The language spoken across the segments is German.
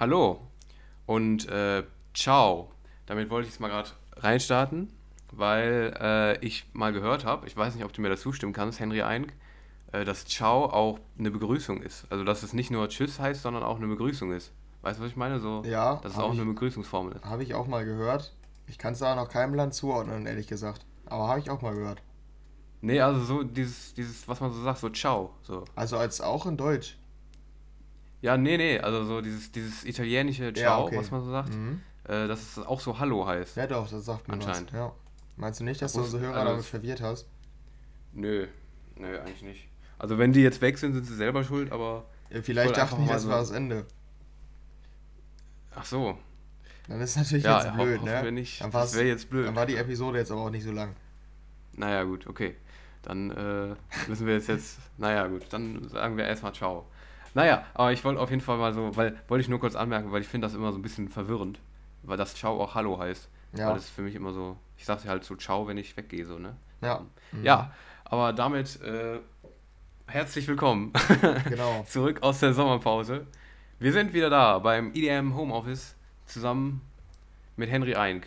Hallo und äh, ciao. Damit wollte ich jetzt mal gerade reinstarten, weil äh, ich mal gehört habe, ich weiß nicht, ob du mir das zustimmen kannst, Henry Eink, äh, dass ciao auch eine Begrüßung ist. Also dass es nicht nur Tschüss heißt, sondern auch eine Begrüßung ist. Weißt du, was ich meine? So, Ja, dass es habe auch eine ich, Begrüßungsformel ist. hab ich auch mal gehört. Ich kann es da noch keinem Land zuordnen, ehrlich gesagt. Aber habe ich auch mal gehört. Nee, also so dieses, dieses, was man so sagt, so ciao. So. Also als auch in Deutsch. Ja, nee, nee, also so dieses, dieses italienische Ja, ciao, okay. was man so sagt, Mhm. äh, dass es auch so Hallo heißt. Ja doch, das sagt was. Anscheinend. Ja. Meinst du nicht, dass du unsere Hörer also damit es- verwirrt hast? Nö, nö, eigentlich nicht. Also wenn die jetzt weg sind, sind sie selber schuld, aber Ja, vielleicht dachten die, das so- war das Ende. ach so. Dann ist natürlich Ja, jetzt ho- blöd, hoffen ne? nicht. Dann, Das wäre jetzt blöd. dann war die Episode jetzt aber auch nicht so lang. Naja, gut, okay. Dann äh, müssen wir jetzt jetzt, naja, gut, dann sagen wir erstmal Ciao. Naja, aber ich wollte auf jeden Fall mal so, weil, wollte ich nur kurz anmerken, weil ich finde das immer so ein bisschen verwirrend, weil das Ciao auch Hallo heißt. Ja. Weil das ist für mich immer so, ich sage halt so Ciao, wenn ich weggehe, so, ne? Ja. Mhm. Ja, aber damit äh, herzlich willkommen Genau. zurück aus der Sommerpause. Wir sind wieder da beim IDM Homeoffice zusammen mit Henry Eink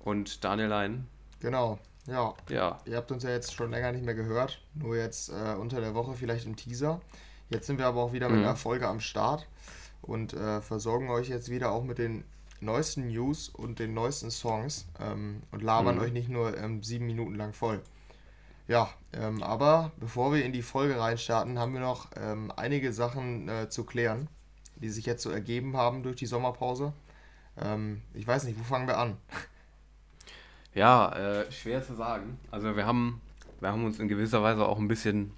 und Daniel Lein. Genau. Ja. Ja, Ihr habt uns ja jetzt schon länger nicht mehr gehört. Nur jetzt äh, unter der Woche vielleicht im Teaser. Jetzt sind wir aber auch wieder mit Mhm. einer Folge am Start und äh, versorgen euch jetzt wieder auch mit den neuesten News und den neuesten Songs ähm, und labern Mhm. euch nicht nur ähm, sieben Minuten lang voll. Ja, ähm, aber bevor wir in die Folge reinstarten, haben wir noch ähm, einige Sachen äh, zu klären, die sich jetzt so ergeben haben durch die Sommerpause. Ähm, ich weiß nicht, wo fangen wir an? ja äh, schwer zu sagen. Also wir haben, wir haben uns in gewisser Weise auch ein bisschen,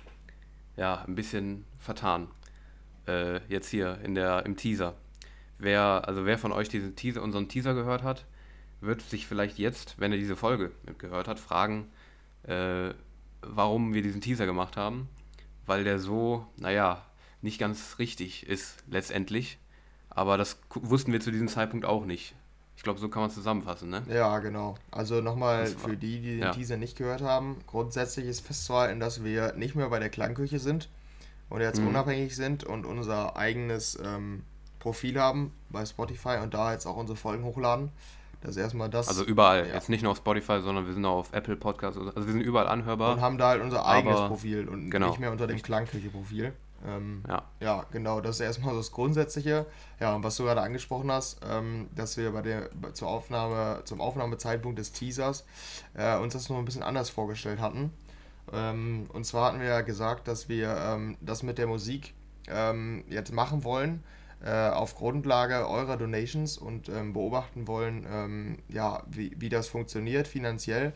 ja, ein bisschen vertan. Äh, jetzt hier in der, im Teaser. Wer, also wer von euch diesen Teaser, unseren Teaser gehört hat, wird sich vielleicht jetzt, wenn er diese Folge gehört hat, fragen, äh, warum wir diesen Teaser gemacht haben. Weil der so, naja, nicht ganz richtig ist letztendlich. Aber das wussten wir zu diesem Zeitpunkt auch nicht. Ich glaube, so kann man es zusammenfassen, ne? Ja, genau. Also nochmal für die, die den ja. Teaser nicht gehört haben. Grundsätzlich ist festzuhalten, dass wir nicht mehr bei der Klangküche sind und jetzt Mhm. unabhängig sind und unser eigenes ähm, Profil haben bei Spotify und da jetzt auch unsere Folgen hochladen. Das ist erstmal das. Also überall. Ja. Jetzt nicht nur auf Spotify, sondern wir sind auch auf Apple Podcasts. Also wir sind überall anhörbar. und haben da halt unser eigenes Profil und genau. nicht mehr unter dem Klangküche-Profil. Ähm, Ja. Ja, genau, das ist erstmal so das Grundsätzliche. Ja, und was du gerade angesprochen hast, ähm, dass wir bei der zur Aufnahme, zum Aufnahmezeitpunkt des Teasers äh, uns das noch ein bisschen anders vorgestellt hatten. Ähm, und zwar hatten wir ja gesagt, dass wir ähm, das mit der Musik ähm, jetzt machen wollen, äh, auf Grundlage eurer Donations und ähm, beobachten wollen, ähm, ja, wie, wie das funktioniert finanziell,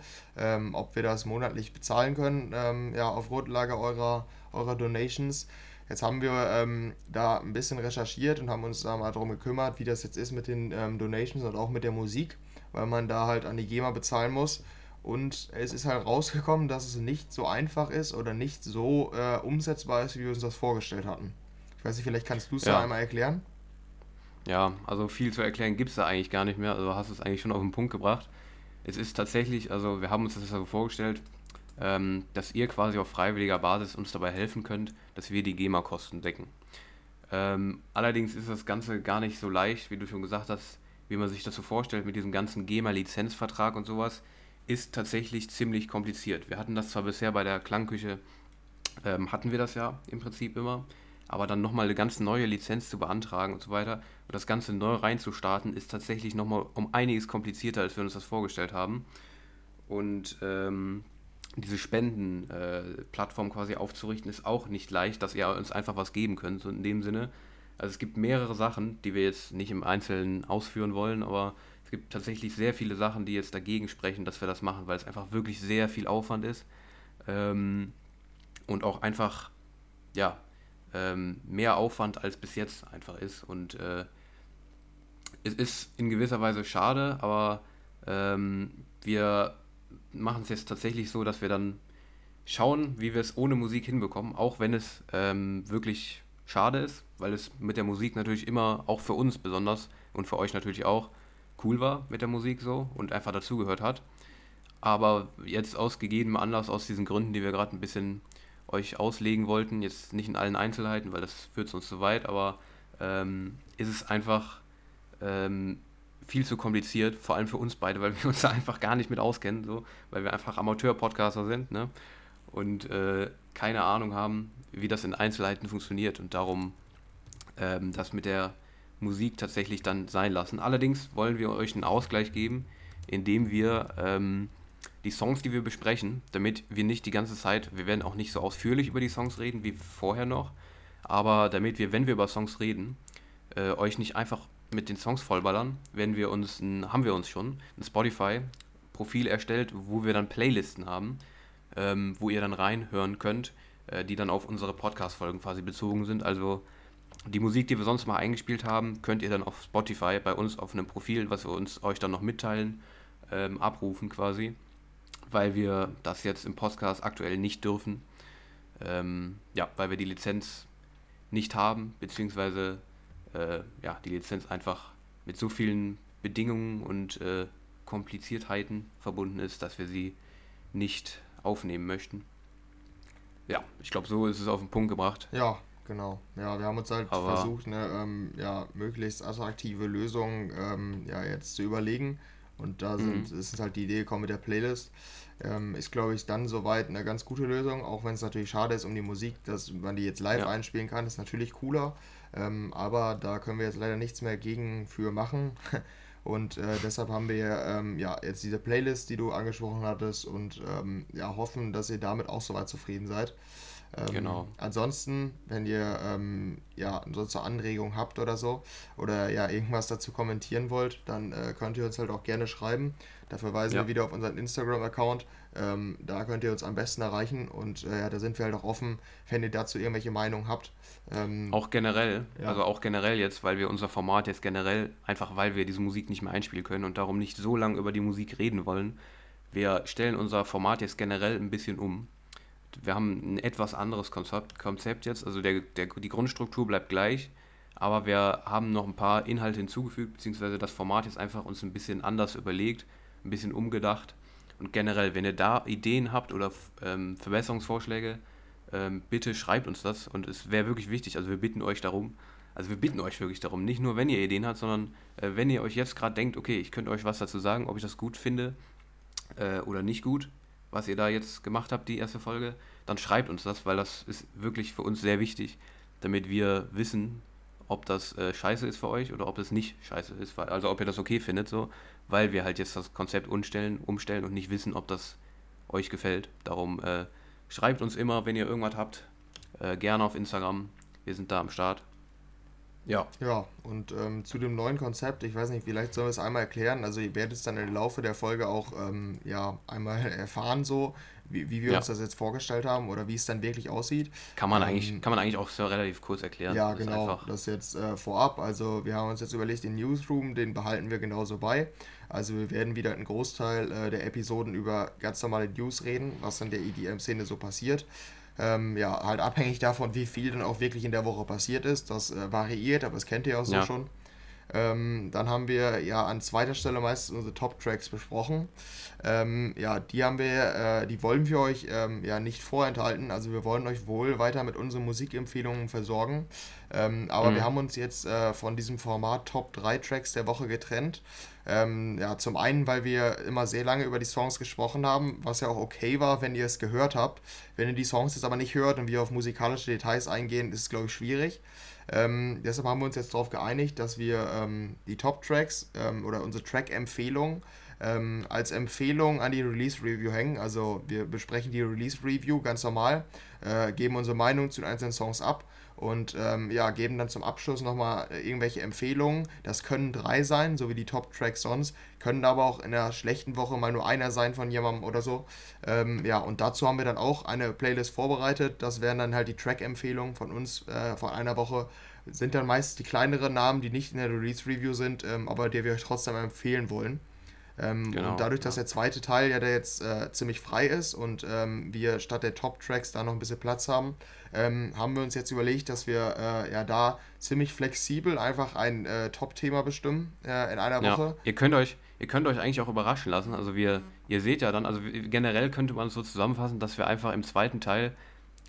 ob wir das monatlich bezahlen können, ja, auf Grundlage eurer, eurer Donations. Jetzt haben wir ähm, da ein bisschen recherchiert und haben uns da mal darum gekümmert, wie das jetzt ist mit den ähm, Donations und auch mit der Musik, weil man da halt an die GEMA bezahlen muss. Und es ist halt rausgekommen, dass es nicht so einfach ist oder nicht so äh, umsetzbar ist, wie wir uns das vorgestellt hatten. Ich weiß nicht, vielleicht kannst du es Ja. da einmal erklären? Ja, also viel zu erklären gibt es da eigentlich gar nicht mehr. Also hast du es eigentlich schon auf den Punkt gebracht. Es ist tatsächlich, also wir haben uns das so vorgestellt, ähm, dass ihr quasi auf freiwilliger Basis uns dabei helfen könnt, dass wir die GEMA-Kosten decken. Ähm, allerdings ist das Ganze gar nicht so leicht, wie du schon gesagt hast, wie man sich das so vorstellt mit diesem ganzen GEMA-Lizenzvertrag und sowas, ist tatsächlich ziemlich kompliziert. Wir hatten das zwar bisher bei der Klangküche, ähm, hatten wir das ja im Prinzip immer, aber dann nochmal eine ganz neue Lizenz zu beantragen und so weiter und das Ganze neu reinzustarten, ist tatsächlich nochmal um einiges komplizierter, als wir uns das vorgestellt haben. Und ähm, diese Spendenplattform quasi aufzurichten, ist auch nicht leicht, dass ihr uns einfach was geben könnt, so in dem Sinne. Also es gibt mehrere Sachen, die wir jetzt nicht im Einzelnen ausführen wollen, aber es gibt tatsächlich sehr viele Sachen, die jetzt dagegen sprechen, dass wir das machen, weil es einfach wirklich sehr viel Aufwand ist. Ähm, und auch einfach, ja, ähm, mehr Aufwand als bis jetzt einfach ist. Und äh, es ist in gewisser Weise schade, aber ähm, wir machen es jetzt tatsächlich so, dass wir dann schauen, wie wir es ohne Musik hinbekommen, auch wenn es ähm, wirklich schade ist, weil es mit der Musik natürlich immer, auch für uns besonders und für euch natürlich auch, cool war mit der Musik so und einfach dazugehört hat. Aber jetzt aus gegebenem Anlass, aus diesen Gründen, die wir gerade ein bisschen euch auslegen wollten, jetzt nicht in allen Einzelheiten, weil das führt uns zu weit, aber ähm, ist es einfach ähm, viel zu kompliziert, vor allem für uns beide, weil wir uns da einfach gar nicht mit auskennen, so, weil wir einfach Amateur-Podcaster sind, ne? Und äh, keine Ahnung haben, wie das in Einzelheiten funktioniert und darum ähm, das mit der Musik tatsächlich dann sein lassen. Allerdings wollen wir euch einen Ausgleich geben, indem wir ähm, die Songs, die wir besprechen, damit wir nicht die ganze Zeit, wir werden auch nicht so ausführlich über die Songs reden wie vorher noch, aber damit wir, wenn wir über Songs reden, äh, euch nicht einfach mit den Songs vollballern, wenn wir uns, ein, haben wir uns schon, ein Spotify-Profil erstellt, wo wir dann Playlisten haben, ähm, wo ihr dann reinhören könnt, äh, die dann auf unsere Podcast-Folgen quasi bezogen sind. Also die Musik, die wir sonst mal eingespielt haben, könnt ihr dann auf Spotify bei uns auf einem Profil, was wir uns euch dann noch mitteilen, ähm, abrufen quasi, weil wir das jetzt im Podcast aktuell nicht dürfen. Ähm, ja, weil wir die Lizenz nicht haben, beziehungsweise äh, ja, die Lizenz einfach mit so vielen Bedingungen und äh, Kompliziertheiten verbunden ist, dass wir sie nicht aufnehmen möchten. Ja, ich glaube, so ist es auf den Punkt gebracht. Ja, genau. Ja, wir haben uns halt Aber versucht, eine ähm, ja, möglichst attraktive Lösung ähm, ja, jetzt zu überlegen. Und da sind, mhm. ist halt die Idee gekommen mit der Playlist. Ähm, ist, glaube ich, dann soweit eine ganz gute Lösung, auch wenn es natürlich schade ist um die Musik, dass man die jetzt live ja. einspielen kann, ist natürlich cooler. Ähm, aber da können wir jetzt leider nichts mehr gegen für machen. Und äh, deshalb haben wir ähm, ja jetzt diese Playlist, die du angesprochen hattest, und ähm, ja, hoffen, dass ihr damit auch soweit zufrieden seid. Ähm, genau. Ansonsten, wenn ihr ähm, ja eine Anregung habt oder so oder ja irgendwas dazu kommentieren wollt, dann äh, könnt ihr uns halt auch gerne schreiben. Da verweisen ja. wir wieder auf unseren Instagram-Account. Ähm, da könnt ihr uns am besten erreichen und äh, ja, da sind wir halt auch offen, wenn ihr dazu irgendwelche Meinungen habt. Ähm, auch generell, ja. also auch generell jetzt, weil wir unser Format jetzt generell, einfach weil wir diese Musik nicht mehr einspielen können und darum nicht so lange über die Musik reden wollen, wir stellen unser Format jetzt generell ein bisschen um wir haben ein etwas anderes Konzept, Konzept jetzt. Also der, der, die Grundstruktur bleibt gleich, aber wir haben noch ein paar Inhalte hinzugefügt, beziehungsweise das Format ist einfach uns ein bisschen anders überlegt, ein bisschen umgedacht. Und generell, wenn ihr da Ideen habt oder ähm, Verbesserungsvorschläge, ähm, bitte schreibt uns das. Und es wäre wirklich wichtig, also wir bitten euch darum, also wir bitten euch wirklich darum, nicht nur wenn ihr Ideen habt, sondern äh, wenn ihr euch jetzt gerade denkt, okay, ich könnte euch was dazu sagen, ob ich das gut finde äh, oder nicht gut, was ihr da jetzt gemacht habt, die erste Folge, dann schreibt uns das, weil das ist wirklich für uns sehr wichtig, damit wir wissen, ob das äh, scheiße ist für euch oder ob es nicht scheiße ist, also ob ihr das okay findet, so, weil wir halt jetzt das Konzept umstellen, umstellen und nicht wissen, ob das euch gefällt. Darum äh, schreibt uns immer, wenn ihr irgendwas habt, äh, gerne auf Instagram. Wir sind da am Start. Ja. Ja, und ähm, zu dem neuen Konzept, ich weiß nicht, vielleicht sollen wir es einmal erklären. Also ihr werdet es dann im Laufe der Folge auch ähm, ja, einmal erfahren, so wie, wie wir ja. uns das jetzt vorgestellt haben oder wie es dann wirklich aussieht. Kann man, ähm, eigentlich, kann man eigentlich auch so relativ kurz erklären. Ja, das genau. Das jetzt äh, vorab. Also wir haben uns jetzt überlegt, den Newsroom, den behalten wir genauso bei. Also wir werden wieder einen Großteil äh, der Episoden über ganz normale News reden, was in der EDM-Szene so passiert. Ähm, ja, halt abhängig davon, wie viel dann auch wirklich in der Woche passiert ist. Das äh, variiert, aber das kennt ihr auch so ja. schon. Ähm, dann haben wir ja an zweiter Stelle meistens unsere Top-Tracks besprochen. Ähm, ja, die haben wir, äh, die wollen wir euch ähm, ja nicht vorenthalten. Also wir wollen euch wohl weiter mit unseren Musikempfehlungen versorgen. Ähm, aber mhm. wir haben uns jetzt äh, von diesem Format Top 3 Tracks der Woche getrennt. Ähm, ja, zum einen, weil wir immer sehr lange über die Songs gesprochen haben, was ja auch okay war, wenn ihr es gehört habt. Wenn ihr die Songs jetzt aber nicht hört und wir auf musikalische Details eingehen, ist es, glaube ich, schwierig. Ähm, deshalb haben wir uns jetzt darauf geeinigt, dass wir ähm, die Top-Tracks ähm, oder unsere Track-Empfehlung ähm, als Empfehlung an die Release-Review hängen. Also wir besprechen die Release-Review ganz normal, äh, geben unsere Meinung zu den einzelnen Songs ab und ähm, ja, geben dann zum Abschluss nochmal äh, irgendwelche Empfehlungen. Das können drei sein, so wie die Top-Tracks sonst, können aber auch in einer schlechten Woche mal nur einer sein von jemandem oder so. Ähm, ja, und dazu haben wir dann auch eine Playlist vorbereitet. Das wären dann halt die Track-Empfehlungen von uns äh, von einer Woche. Sind dann meist die kleineren Namen, die nicht in der Release-Review sind, ähm, aber die wir euch trotzdem empfehlen wollen. Ähm, genau, und dadurch, dass der zweite Teil ja der jetzt äh, ziemlich frei ist und ähm, wir statt der Top-Tracks da noch ein bisschen Platz haben, ähm, haben wir uns jetzt überlegt, dass wir äh, ja da ziemlich flexibel einfach ein äh, Top-Thema bestimmen äh, in einer Woche. Ja, ihr könnt euch, ihr könnt euch eigentlich auch überraschen lassen. Also wir, ihr seht ja dann, also generell könnte man es so zusammenfassen, dass wir einfach im zweiten Teil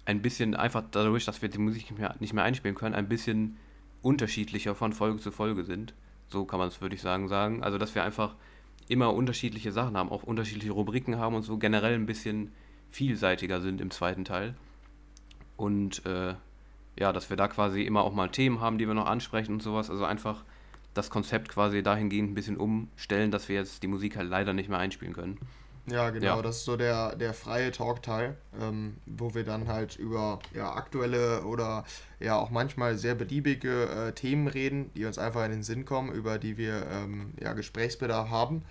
ein bisschen einfach dadurch, dass wir die Musik nicht mehr, nicht mehr einspielen können, ein bisschen unterschiedlicher von Folge zu Folge sind. So kann man es, würde ich sagen, sagen. Also, dass wir einfach immer unterschiedliche Sachen haben, auch unterschiedliche Rubriken haben und so generell ein bisschen vielseitiger sind im zweiten Teil. Und äh, ja, dass wir da quasi immer auch mal Themen haben, die wir noch ansprechen und sowas. Also einfach das Konzept quasi dahingehend ein bisschen umstellen, dass wir jetzt die Musik halt leider nicht mehr einspielen können. Ja, genau, ja. das ist so der, der freie Talkteil, ähm, wo wir dann halt über ja, aktuelle oder ja auch manchmal sehr beliebige äh, Themen reden, die uns einfach in den Sinn kommen, über die wir ähm, ja, Gesprächsbedarf haben.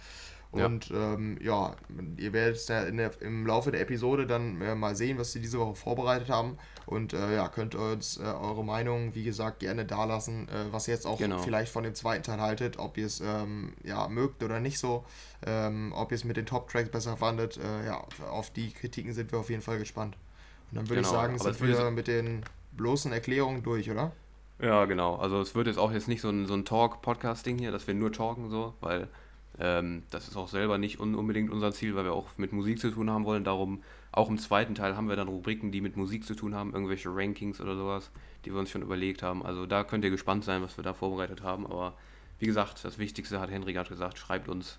Und ja, ähm, ja ihr werdet ja der, im Laufe der Episode dann äh, mal sehen, was sie diese Woche vorbereitet haben. Und äh, ja, könnt uns äh, eure Meinung, wie gesagt, gerne dalassen, äh, was ihr jetzt auch genau. vielleicht von dem zweiten Teil haltet, ob ihr es ähm, ja, mögt oder nicht so, ähm, ob ihr es mit den Top-Tracks besser fandet. Äh, ja, auf die Kritiken sind wir auf jeden Fall gespannt. Und dann würde genau, ich sagen, sind wir mit den bloßen Erklärungen durch, oder? Ja, genau. Also es wird jetzt auch jetzt nicht so ein, so ein Talk-Podcast-Ding hier, dass wir nur talken so, weil ähm, das ist auch selber nicht un unbedingt unser Ziel, weil wir auch mit Musik zu tun haben wollen. Darum, auch im zweiten Teil haben wir dann Rubriken, die mit Musik zu tun haben, irgendwelche Rankings oder sowas, die wir uns schon überlegt haben. Also da könnt ihr gespannt sein, was wir da vorbereitet haben. Aber wie gesagt, das Wichtigste hat Henry gerade gesagt, schreibt uns,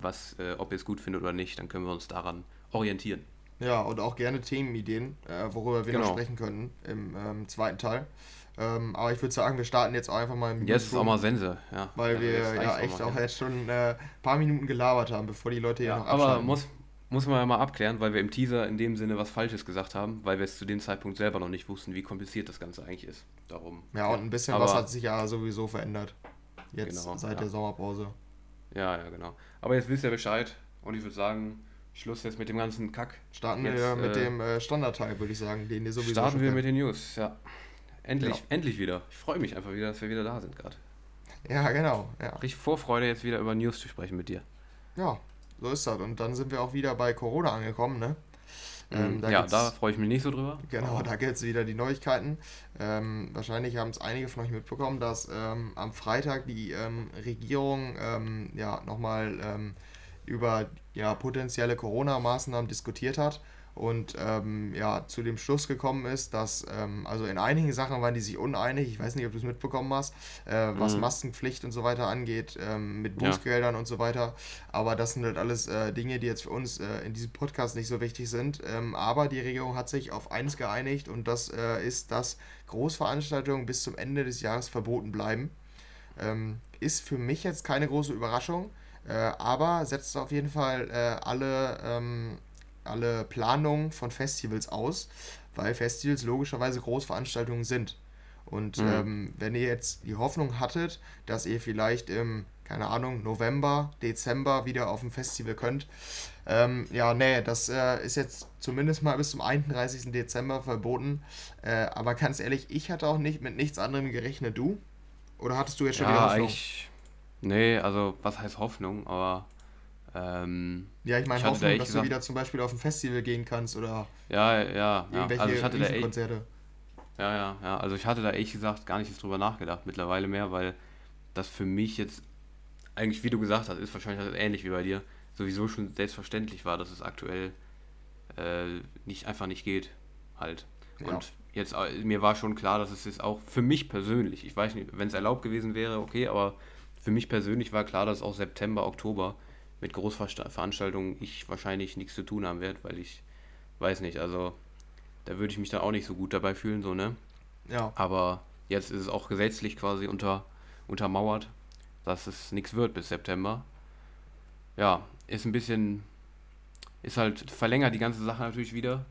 was, äh, ob ihr es gut findet oder nicht, dann können wir uns daran orientieren. Ja, und auch gerne Themenideen, äh, worüber wir genau. noch sprechen können im ähm, zweiten Teil. Ähm, aber ich würde sagen, wir starten jetzt auch einfach mal im Jetzt ist auch mal Sense, ja. Weil ja, wir ja echt auch, auch jetzt schon ein äh, paar Minuten gelabert haben, bevor die Leute ja, hier noch abschalten. Aber muss, muss man ja mal abklären, weil wir im Teaser in dem Sinne was Falsches gesagt haben, weil wir es zu dem Zeitpunkt selber noch nicht wussten, wie kompliziert das Ganze eigentlich ist. Darum. Ja, und ein bisschen aber, was hat sich ja sowieso verändert. Jetzt genau, seit ja. der Sommerpause. Ja, ja, genau. Aber jetzt wisst ihr Bescheid und ich würde sagen, Schluss jetzt mit dem ganzen Kack. Starten jetzt, wir mit äh, dem äh, Standardteil, würde ich sagen, den ihr sowieso Starten wir mit den News, ja. Endlich, ja. endlich wieder. Ich freue mich einfach wieder, dass wir wieder da sind gerade. Ja, genau. Ja. Richtig Vorfreude, jetzt wieder über News zu sprechen mit dir. Ja, so ist das. Und dann sind wir auch wieder bei Corona angekommen, ne? Ähm, da ja, da freue ich mich nicht so drüber. Genau, da gibt es wieder die Neuigkeiten. Ähm, wahrscheinlich haben es einige von euch mitbekommen, dass ähm, am Freitag die ähm, Regierung ähm, ja, nochmal ähm, über ja, potenzielle Corona-Maßnahmen diskutiert hat und ähm, ja, zu dem Schluss gekommen ist, dass, ähm, also in einigen Sachen waren die sich uneinig, ich weiß nicht, ob du es mitbekommen hast, äh, was mhm. Maskenpflicht und so weiter angeht, ähm, mit Bußgeldern ja. und so weiter, aber das sind halt alles äh, Dinge, die jetzt für uns äh, in diesem Podcast nicht so wichtig sind, ähm, aber die Regierung hat sich auf eines geeinigt und das äh, ist, dass Großveranstaltungen bis zum Ende des Jahres verboten bleiben. Ähm, ist für mich jetzt keine große Überraschung, äh, aber setzt auf jeden Fall äh, alle ähm, alle Planungen von Festivals aus, weil Festivals logischerweise Großveranstaltungen sind. Und mhm. ähm, wenn ihr jetzt die Hoffnung hattet, dass ihr vielleicht im, keine Ahnung, November, Dezember wieder auf ein Festival könnt, ähm, ja, nee, das äh, ist jetzt zumindest mal bis zum 31. Dezember verboten. Äh, aber ganz ehrlich, ich hatte auch nicht mit nichts anderem gerechnet. Du? Oder hattest du jetzt schon ja, die Hoffnung? Ich, nee, also was heißt Hoffnung, aber ähm, ja, ich meine, Hoffnung, da dass gesagt, du wieder zum Beispiel auf ein Festival gehen kannst oder ja, ja, irgendwelche ja. Also ich hatte da Konzerte. Ja, ja, ja. Also ich hatte da ehrlich gesagt gar nicht drüber nachgedacht mittlerweile mehr, weil das für mich jetzt eigentlich, wie du gesagt hast, ist wahrscheinlich halt ähnlich wie bei dir, sowieso schon selbstverständlich war, dass es aktuell äh, nicht einfach nicht geht, halt. Ja. Und jetzt äh, mir war schon klar, dass es jetzt auch für mich persönlich, ich weiß nicht, wenn es erlaubt gewesen wäre, okay, aber für mich persönlich war klar, dass auch September, Oktober mit Großveranstaltungen ich wahrscheinlich nichts zu tun haben werde, weil ich weiß nicht, also da würde ich mich dann auch nicht so gut dabei fühlen, so, ne? Ja. Aber jetzt ist es auch gesetzlich quasi unter, untermauert, dass es nichts wird bis September. Ja, ist ein bisschen, ist halt, verlängert die ganze Sache natürlich wieder,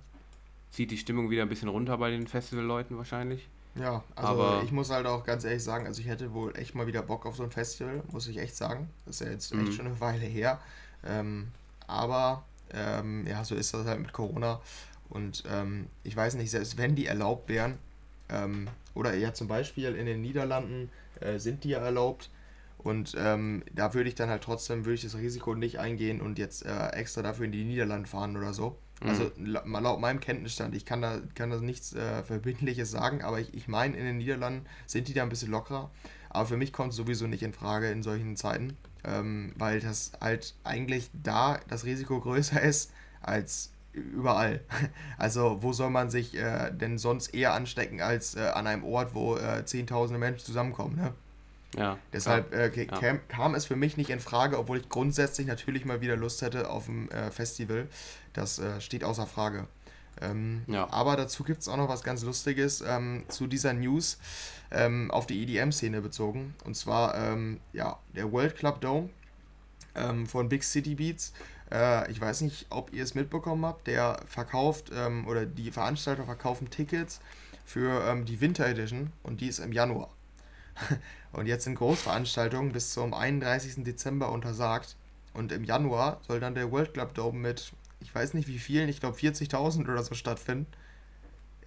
zieht die Stimmung wieder ein bisschen runter bei den Festivalleuten wahrscheinlich. Ja, also aber ich muss halt auch ganz ehrlich sagen, also ich hätte wohl echt mal wieder Bock auf so ein Festival, muss ich echt sagen. Das ist ja jetzt mhm. echt schon eine Weile her. Ähm, aber ähm, ja, so ist das halt mit Corona. Und ähm, ich weiß nicht, selbst wenn die erlaubt wären, ähm, oder ja zum Beispiel in den Niederlanden äh, sind die ja erlaubt. Und ähm, da würde ich dann halt trotzdem, würde ich das Risiko nicht eingehen und jetzt äh, extra dafür in die Niederlande fahren oder so. Also mhm. laut meinem Kenntnisstand, ich kann da, kann da nichts äh, Verbindliches sagen, aber ich, ich meine, in den Niederlanden sind die da ein bisschen lockerer. Aber für mich kommt es sowieso nicht in Frage in solchen Zeiten, ähm, weil das halt eigentlich da das Risiko größer ist als überall. Also wo soll man sich äh, denn sonst eher anstecken als äh, an einem Ort, wo äh, zehntausende Menschen zusammenkommen, ne? Ja. Deshalb äh, kam, kam, es für mich nicht in Frage, obwohl ich grundsätzlich natürlich mal wieder Lust hätte auf ein äh, Festival. Das äh, steht außer Frage. Ähm, ja. Aber dazu gibt es auch noch was ganz Lustiges ähm, zu dieser News ähm, auf die EDM-Szene bezogen. Und zwar ähm, ja, der World Club Dome ähm, von Big City Beats. Äh, ich weiß nicht, ob ihr es mitbekommen habt. Der verkauft ähm, oder die Veranstalter verkaufen Tickets für die Winter Edition und die ist im Januar. und jetzt sind Großveranstaltungen bis zum 31. Dezember untersagt. Und im Januar soll dann der World Club Dome mit ich weiß nicht wie vielen, ich glaube 40.000 oder so stattfinden.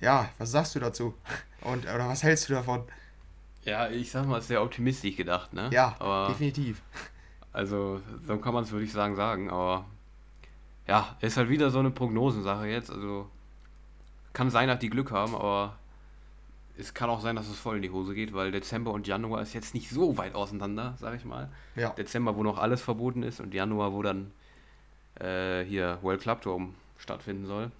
Ja, was sagst du dazu? Und, oder was hältst du davon? Ja, ich sag mal, sehr optimistisch gedacht, ne? Ja, aber, definitiv. Also, so kann man es, würde ich sagen, sagen, aber ja, ist halt wieder so eine Prognosensache jetzt. Also, kann sein, dass die Glück haben, aber es kann auch sein, dass es voll in die Hose geht, weil Dezember und Januar ist jetzt nicht so weit auseinander, sag ich mal. Ja. Dezember, wo noch alles verboten ist und Januar, wo dann äh, hier World Club Dome stattfinden soll.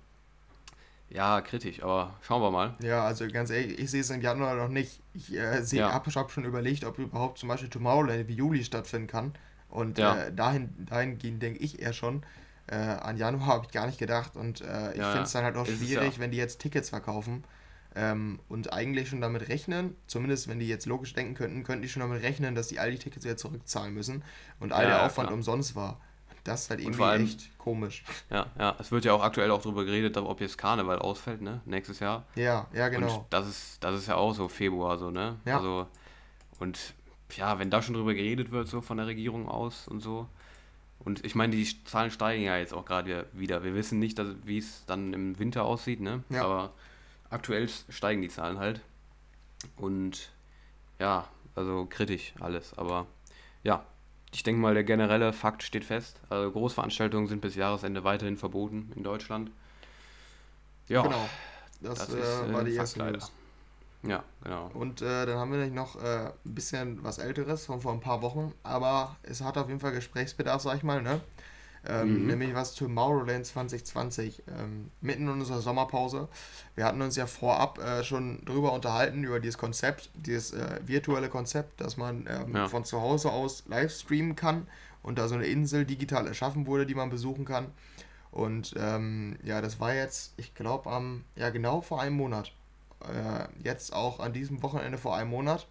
Ja, kritisch, aber schauen wir mal. Ja, also ganz ehrlich, ich sehe es im Januar noch nicht. Ich äh, ja. habe hab schon überlegt, ob überhaupt zum Beispiel Tomorrowland im Juli stattfinden kann. Und ja. äh, dahin, dahingehend denke ich eher schon. Äh, an Januar habe ich gar nicht gedacht. Und äh, ich ja, finde es dann halt auch schwierig, wenn die jetzt Tickets verkaufen ähm, und eigentlich schon damit rechnen, zumindest wenn die jetzt logisch denken könnten, könnten die schon damit rechnen, dass die all die Tickets wieder zurückzahlen müssen und all der Aufwand klar. umsonst war. Das ist halt irgendwie allem, echt komisch. Ja, ja, es wird ja auch aktuell auch darüber geredet, ob jetzt Karneval ausfällt, ne? Nächstes Jahr. Ja, ja, genau. Und das ist, das ist ja auch so Februar so, ne? Ja. Also, und ja, wenn da schon drüber geredet wird, so von der Regierung aus und so. Und ich meine, die Zahlen steigen ja jetzt auch gerade wieder. Wir wissen nicht, wie es dann im Winter aussieht, ne? Ja. Aber aktuell steigen die Zahlen halt. Und ja, also kritisch alles. Aber ja, ich denke mal, der generelle Fakt steht fest. Also Großveranstaltungen sind bis Jahresende weiterhin verboten in Deutschland. Ja, genau. Das, das ist, äh, war die erste News. Ja, genau. Und äh, dann haben wir noch äh, ein bisschen was Älteres von vor ein paar Wochen, aber es hat auf jeden Fall Gesprächsbedarf, sag ich mal, ne? Ähm, mhm. nämlich was Tomorrowland 2020, ähm, mitten in unserer Sommerpause. Wir hatten uns ja vorab äh, schon drüber unterhalten, über dieses Konzept, dieses äh, virtuelle Konzept, dass man ähm, ja. von zu Hause aus live streamen kann und da so eine Insel digital erschaffen wurde, die man besuchen kann. Und ähm, ja, das war jetzt, ich glaube, am, ja genau vor einem Monat. Äh, jetzt auch an diesem Wochenende vor einem Monat.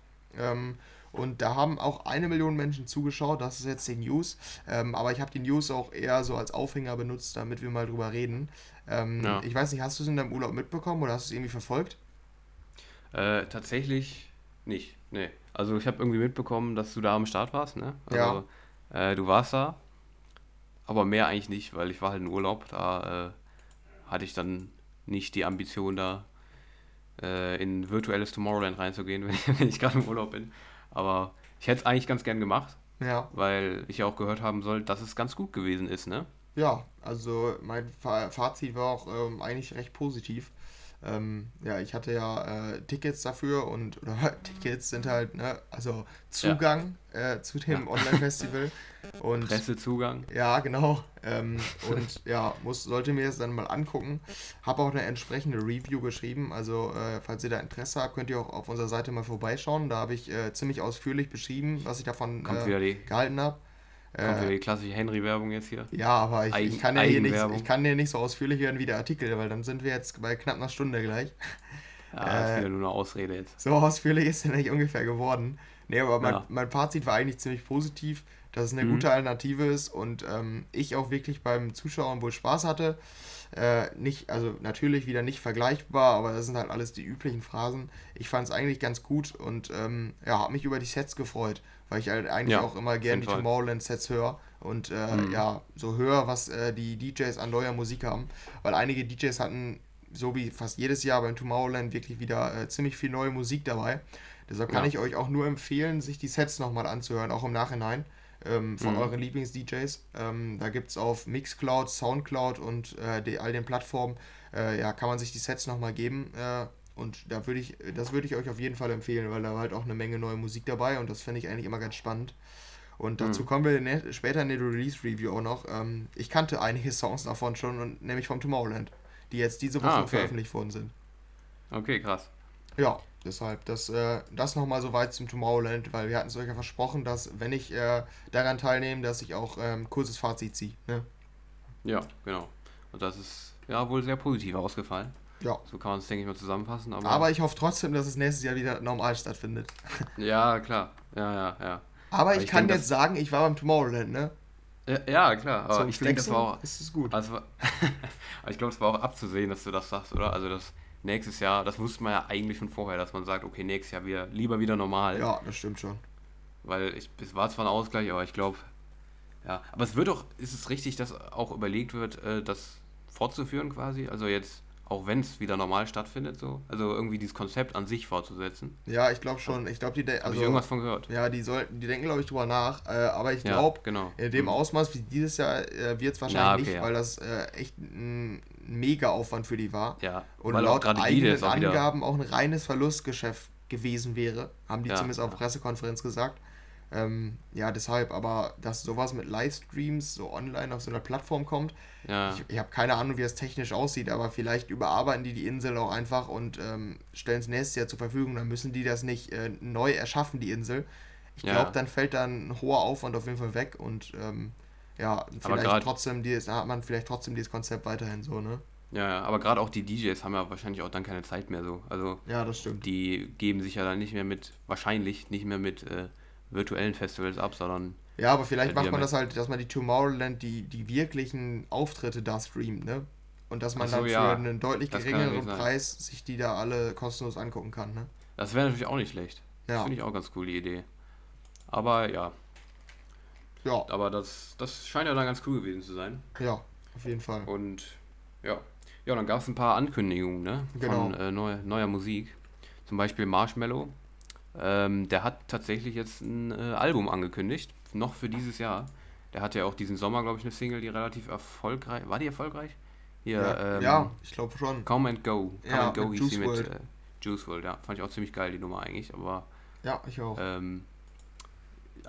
Und da haben auch eine Million Menschen zugeschaut. Das ist jetzt die News. Ähm, aber ich habe die News auch eher so als Aufhänger benutzt, damit wir mal drüber reden. Ähm, ja. Ich weiß nicht, hast du es in deinem Urlaub mitbekommen oder hast du es irgendwie verfolgt? Äh, tatsächlich nicht. Nee. Also ich habe irgendwie mitbekommen, dass du da am Start warst, ne? Also, ja. Äh, du warst da. Aber mehr eigentlich nicht, weil ich war halt in Urlaub. Da äh, hatte ich dann nicht die Ambition, da äh, in virtuelles Tomorrowland reinzugehen, wenn ich, wenn ich gerade im Urlaub bin. Aber ich hätte es eigentlich ganz gern gemacht. Ja. Weil ich ja auch gehört haben soll, dass es ganz gut gewesen ist, ne? Ja, also mein Fazit war auch ähm, eigentlich recht positiv. Ähm, ja, ich hatte ja äh, Tickets dafür und oder Tickets sind halt, ne, also Zugang ja. äh, zu dem ja. Online-Festival. Und, Pressezugang. Ja, genau. Ähm, und ja, muss, sollte mir das dann mal angucken. Habe auch eine entsprechende Review geschrieben. Also, äh, falls ihr da Interesse habt, könnt ihr auch auf unserer Seite mal vorbeischauen. Da habe ich äh, ziemlich ausführlich beschrieben, was ich davon äh, gehalten habe. Kommt wieder äh, die klassische Henry-Werbung jetzt hier? Ja, aber ich, Eigen, ich, kann ja hier nicht, ich kann ja nicht so ausführlich werden wie der Artikel, weil dann sind wir jetzt bei knapp einer Stunde gleich. Ja, das ist wieder nur eine Ausrede jetzt. So ausführlich ist er nicht ungefähr geworden. Nee, aber mein, ja. mein Fazit war eigentlich ziemlich positiv, dass es eine mhm. gute Alternative ist und ähm, ich auch wirklich beim Zuschauen wohl Spaß hatte. Äh, nicht, also natürlich wieder nicht vergleichbar, aber das sind halt alles die üblichen Phrasen. Ich fand es eigentlich ganz gut und ähm, ja, habe mich über die Sets gefreut weil ich halt eigentlich ja, auch immer gerne die Tomorrowland-Sets höre und äh, mhm. ja, so höre, was äh, die DJs an neuer Musik haben. Weil einige DJs hatten, so wie fast jedes Jahr beim Tomorrowland, wirklich wieder äh, ziemlich viel neue Musik dabei. Deshalb kann ja. ich euch auch nur empfehlen, sich die Sets nochmal anzuhören, auch im Nachhinein. Ähm, von mhm. euren Lieblings-DJs. Ähm, da gibt es auf Mixcloud, Soundcloud und äh, die, all den Plattformen, äh, ja, kann man sich die Sets nochmal geben. Äh, und da würde ich, das würde ich euch auf jeden Fall empfehlen, weil da war halt auch eine Menge neue Musik dabei und das finde ich eigentlich immer ganz spannend. Und dazu mhm. kommen wir ne, später in der Release-Review auch noch. Ähm, ich kannte einige Songs davon schon, und, nämlich vom Tomorrowland, die jetzt diese Woche ah, okay. veröffentlicht worden sind. Okay, krass. Ja, deshalb, das, äh, das nochmal so weit zum Tomorrowland, weil wir hatten es euch ja versprochen, dass, wenn ich äh, daran teilnehme, dass ich auch ähm, kurzes Fazit ziehe. Ne? Ja, genau. Und das ist ja wohl sehr positiv ausgefallen. Ja. So kann man es, denke ich mal, zusammenfassen. Aber, aber ich hoffe trotzdem, dass es nächstes Jahr wieder normal stattfindet. ja, klar. Ja, ja, ja. Aber, ich, ich kann denke, jetzt sagen, ich war beim Tomorrowland, ne? Ja, klar. Aber Zum ich denke, das war auch. Ist es gut. Also, ich glaube, es war auch abzusehen, dass du das sagst, oder? Also, das nächstes Jahr, das wusste man ja eigentlich schon vorher, dass man sagt, okay, nächstes Jahr wieder, lieber wieder normal. Ja, das stimmt schon. Weil ich, es war zwar ein Ausgleich, aber ich glaube, ja. Aber es wird doch, ist es richtig, dass auch überlegt wird, äh, das fortzuführen quasi? Also jetzt auch wenn es wieder normal stattfindet, so. Also irgendwie dieses Konzept an sich fortzusetzen. Ja, ich glaube schon. Ich glaube, die also, Habe ich irgendwas von gehört? Ja, die sollten, die denken, glaube ich, drüber nach. Äh, aber ich glaube, ja, genau. in dem mhm. Ausmaß wie dieses Jahr äh, wird es wahrscheinlich ja, okay, nicht, ja. weil das äh, echt ein mega Aufwand für die war. Ja. Und laut eigenen Angaben auch ein reines Verlustgeschäft gewesen wäre, haben die zumindest auf Pressekonferenz gesagt. Ähm, ja, deshalb, aber dass sowas mit Livestreams so online auf so einer Plattform kommt, ja. ich, ich habe keine Ahnung, wie das technisch aussieht, aber vielleicht überarbeiten die die Insel auch einfach und ähm, stellen es nächstes Jahr zur Verfügung, dann müssen die das nicht äh, neu erschaffen, die Insel. Ich glaube, ja. dann fällt dann ein hoher Aufwand auf jeden Fall weg und ähm, ja, vielleicht trotzdem, dieses, hat man vielleicht trotzdem dieses Konzept weiterhin so, ne? Ja, aber gerade auch die DJs haben ja wahrscheinlich auch dann keine Zeit mehr so. Also ja, das stimmt. Die geben sich ja dann nicht mehr mit, wahrscheinlich nicht mehr mit äh, virtuellen Festivals ab, sondern. Ja, aber vielleicht macht man das halt, dass man die Tomorrowland, die, die wirklichen Auftritte da streamt, ne? Und dass man so, dann für ja. einen deutlich geringeren Preis sich die da alle kostenlos angucken kann, ne? Das wäre natürlich auch nicht schlecht. Ja. Das finde ich auch ganz coole Idee. Aber ja. Ja. Aber das, das scheint ja dann ganz cool gewesen zu sein. Ja, auf jeden Fall. Und ja. Ja, dann gab es ein paar Ankündigungen, ne? Genau. Von äh, neuer, neuer Musik. Zum Beispiel Marshmallow ähm, der hat tatsächlich jetzt ein äh, Album angekündigt, noch für dieses Jahr. Der hatte ja auch diesen Sommer, glaube ich, eine Single, die relativ erfolgreich war. die erfolgreich? Hier, ja, ähm, ja ich glaube schon. Come and Go. Come ja, and Go hieß sie mit äh, Juice World, ja. Fand ich auch ziemlich geil, die Nummer eigentlich, aber. Ja, ich auch. Ähm,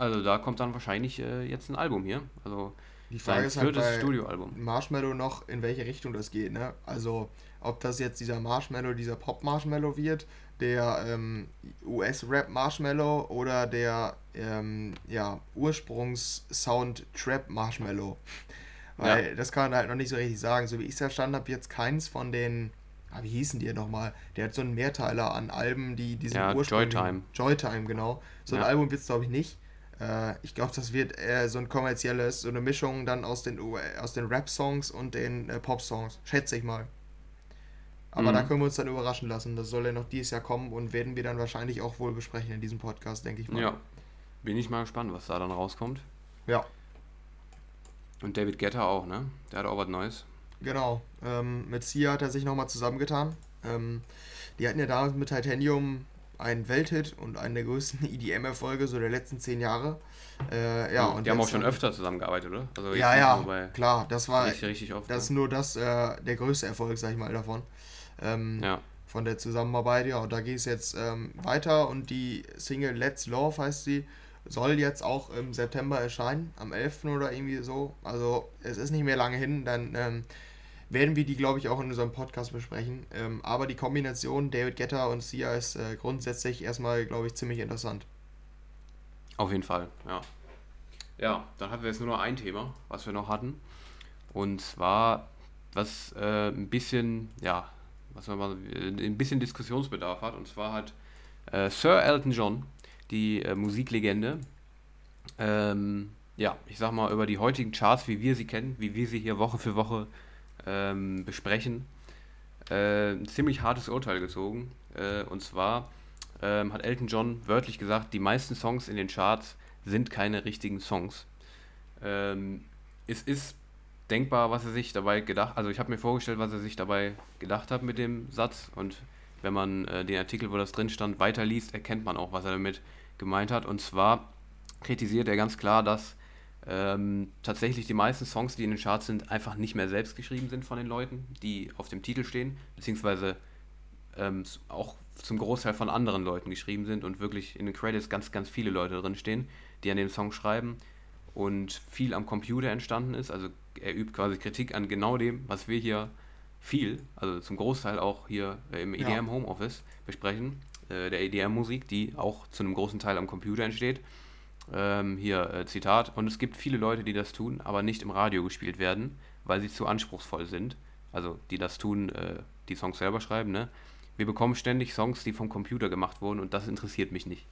also da kommt dann wahrscheinlich äh, jetzt ein Album hier. Also die Frage ist halt bei Studioalbum. Marshmallow noch, in welche Richtung das geht, ne? Also, ob das jetzt dieser Marshmallow, dieser Pop-Marshmallow wird, der ähm, US-Rap-Marshmallow oder der ähm, ja, Ursprungs-Sound-Trap-Marshmallow. Weil ja. das kann man halt noch nicht so richtig sagen. So wie ich es verstanden habe, jetzt keins von den, ah, wie hießen die nochmal? Der hat so einen Mehrteiler an Alben, die diesen ja, Ursprung. Joytime. Joytime, genau. So ein ja. Album wird es, glaube ich, nicht. Äh, ich glaube, das wird eher so ein kommerzielles, so eine Mischung dann aus den, aus den Rap-Songs und den äh, Pop-Songs. Schätze ich mal. Aber mhm. da können wir uns dann überraschen lassen. Das soll ja noch dieses Jahr kommen und werden wir dann wahrscheinlich auch wohl besprechen in diesem Podcast, denke ich mal. Ja. Bin ich mal gespannt, was da dann rauskommt. Ja. Und David Guetta auch, ne? Der hat auch was Neues. Genau. Ähm, mit Sia hat er sich nochmal zusammengetan. Ähm, die hatten ja damals mit Titanium einen Welthit und einen der größten EDM-Erfolge so der letzten zehn Jahre. Äh, ja, und die haben auch schon öfter zusammengearbeitet, oder? Also ja, ja, klar. Das war richtig, richtig oft, das ist nur das, äh, der größte Erfolg, sag ich mal, davon ähm, ja. von der Zusammenarbeit. Ja, und da geht es jetzt ähm, weiter und die Single Let's Love heißt sie, soll jetzt auch im September erscheinen, am 11. oder irgendwie so. Also es ist nicht mehr lange hin, dann ähm, werden wir die, glaube ich, auch in unserem Podcast besprechen. Ähm, aber die Kombination David Guetta und Sia ist äh, grundsätzlich erstmal, glaube ich, ziemlich interessant. Auf jeden Fall, ja. Ja, dann hatten wir jetzt nur noch ein Thema, was wir noch hatten. Und zwar, was äh, ein bisschen, ja, was man mal ein bisschen Diskussionsbedarf hat. Und zwar hat äh, Sir Elton John, die äh, Musiklegende, ähm, ja, ich sag mal, über die heutigen Charts, wie wir sie kennen, wie wir sie hier Woche für Woche ähm, besprechen, äh, ein ziemlich hartes Urteil gezogen. Äh, und zwar ähm, hat Elton John wörtlich gesagt, die meisten Songs in den Charts sind keine richtigen Songs. Ähm, es ist denkbar, was er sich dabei gedacht, also ich habe mir vorgestellt, was er sich dabei gedacht hat mit dem Satz und wenn man äh, den Artikel, wo das drin stand, weiterliest, erkennt man auch, was er damit gemeint hat. Und zwar kritisiert er ganz klar, dass ähm, tatsächlich die meisten Songs, die in den Charts sind, einfach nicht mehr selbst geschrieben sind von den Leuten, die auf dem Titel stehen, beziehungsweise ähm, auch zum Großteil von anderen Leuten geschrieben sind und wirklich in den Credits ganz, ganz viele Leute drinstehen, die an dem Song schreiben und viel am Computer entstanden ist. Also er übt quasi Kritik an genau dem, was wir hier viel, also zum Großteil auch hier äh, im EDM ja. Homeoffice besprechen, äh, der EDM-Musik, die auch zu einem großen Teil am Computer entsteht. Ähm, hier äh, Zitat, und es gibt viele Leute, die das tun, aber nicht im Radio gespielt werden, weil sie zu anspruchsvoll sind. Also die das tun, äh, die Songs selber schreiben, ne? Wir bekommen ständig Songs, die vom Computer gemacht wurden und das interessiert mich nicht.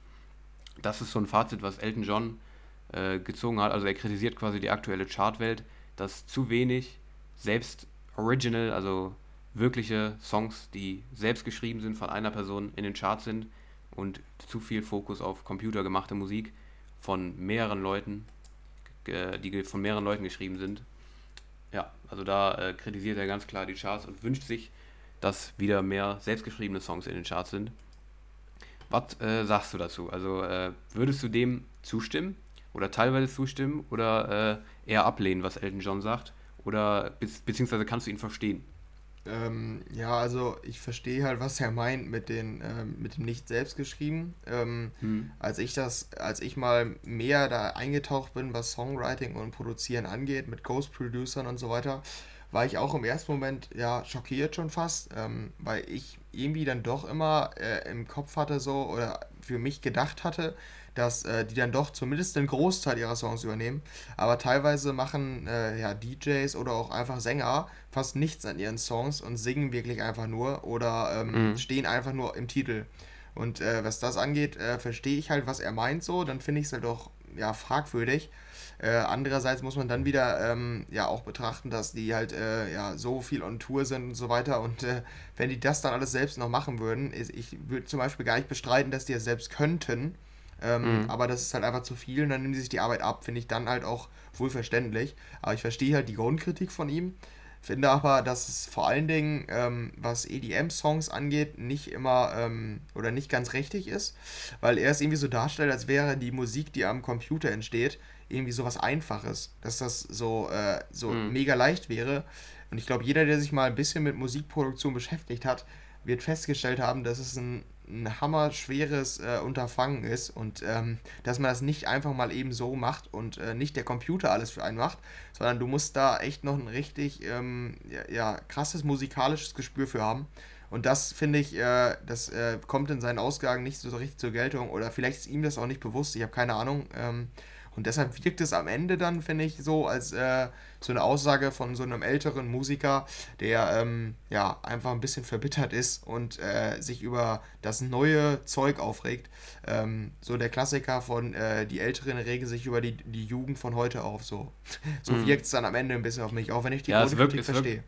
Das ist so ein Fazit, was Elton John äh, gezogen hat. Also er kritisiert quasi die aktuelle Chartwelt, dass zu wenig selbst original, also wirkliche Songs, die selbst geschrieben sind von einer Person in den Charts sind und zu viel Fokus auf computergemachte Musik von mehreren Leuten, die von mehreren Leuten geschrieben sind. Ja, also da äh, kritisiert er ganz klar die Charts und wünscht sich, dass wieder mehr selbstgeschriebene Songs in den Charts sind. Was äh, sagst du dazu? Also äh, würdest du dem zustimmen oder teilweise zustimmen oder äh, eher ablehnen, was Elton John sagt? Oder be beziehungsweise kannst du ihn verstehen? Ähm, ja, also ich verstehe halt, was er meint mit, den, ähm, mit dem nicht selbst geschrieben. Ähm, hm. Als ich das, als ich mal mehr da eingetaucht bin, was Songwriting und Produzieren angeht, mit Ghost-Producern und so weiter, war ich auch im ersten Moment ja schockiert schon fast, ähm, weil ich irgendwie dann doch immer äh, im Kopf hatte so oder für mich gedacht hatte, dass äh, die dann doch zumindest einen Großteil ihrer Songs übernehmen. Aber teilweise machen äh, ja, DJs oder auch einfach Sänger fast nichts an ihren Songs und singen wirklich einfach nur oder ähm, mhm. stehen einfach nur im Titel. Und äh, was das angeht, äh, verstehe ich halt, was er meint so, dann finde ich es halt auch ja, fragwürdig. Äh, andererseits muss man dann wieder ähm, ja auch betrachten, dass die halt äh, ja so viel on Tour sind und so weiter. Und wenn die das dann alles selbst noch machen würden, ich würde zum Beispiel gar nicht bestreiten, dass die es selbst könnten. Ähm, mhm. Aber das ist halt einfach zu viel und dann nehmen sie sich die Arbeit ab, finde ich dann halt auch wohlverständlich. Aber ich verstehe halt die Grundkritik von ihm. Finde aber, dass es vor allen Dingen, ähm, was EDM-Songs angeht, nicht immer ähm, oder nicht ganz richtig ist, weil er es irgendwie so darstellt, als wäre die Musik, die am Computer entsteht, irgendwie so was Einfaches, dass das so, äh, so mhm. mega leicht wäre. Und ich glaube, jeder, der sich mal ein bisschen mit Musikproduktion beschäftigt hat, wird festgestellt haben, dass es ein ein hammerschweres äh, Unterfangen ist und ähm, dass man das nicht einfach mal eben so macht und äh, nicht der Computer alles für einen macht, sondern du musst da echt noch ein richtig ähm, ja, ja, krasses musikalisches Gespür für haben. Und das finde ich, äh, das äh, kommt in seinen Ausgaben nicht so richtig zur Geltung oder vielleicht ist ihm das auch nicht bewusst, ich habe keine Ahnung. Ähm, und deshalb wirkt es am Ende dann, finde ich, so als äh, so eine Aussage von so einem älteren Musiker, der ähm, ja einfach ein bisschen verbittert ist und äh, sich über das neue Zeug aufregt. Ähm, so der Klassiker von äh, die Älteren regen sich über die, die Jugend von heute auf. So, so mhm. wirkt es dann am Ende ein bisschen auf mich, auch wenn ich die ja, Kritik verstehe.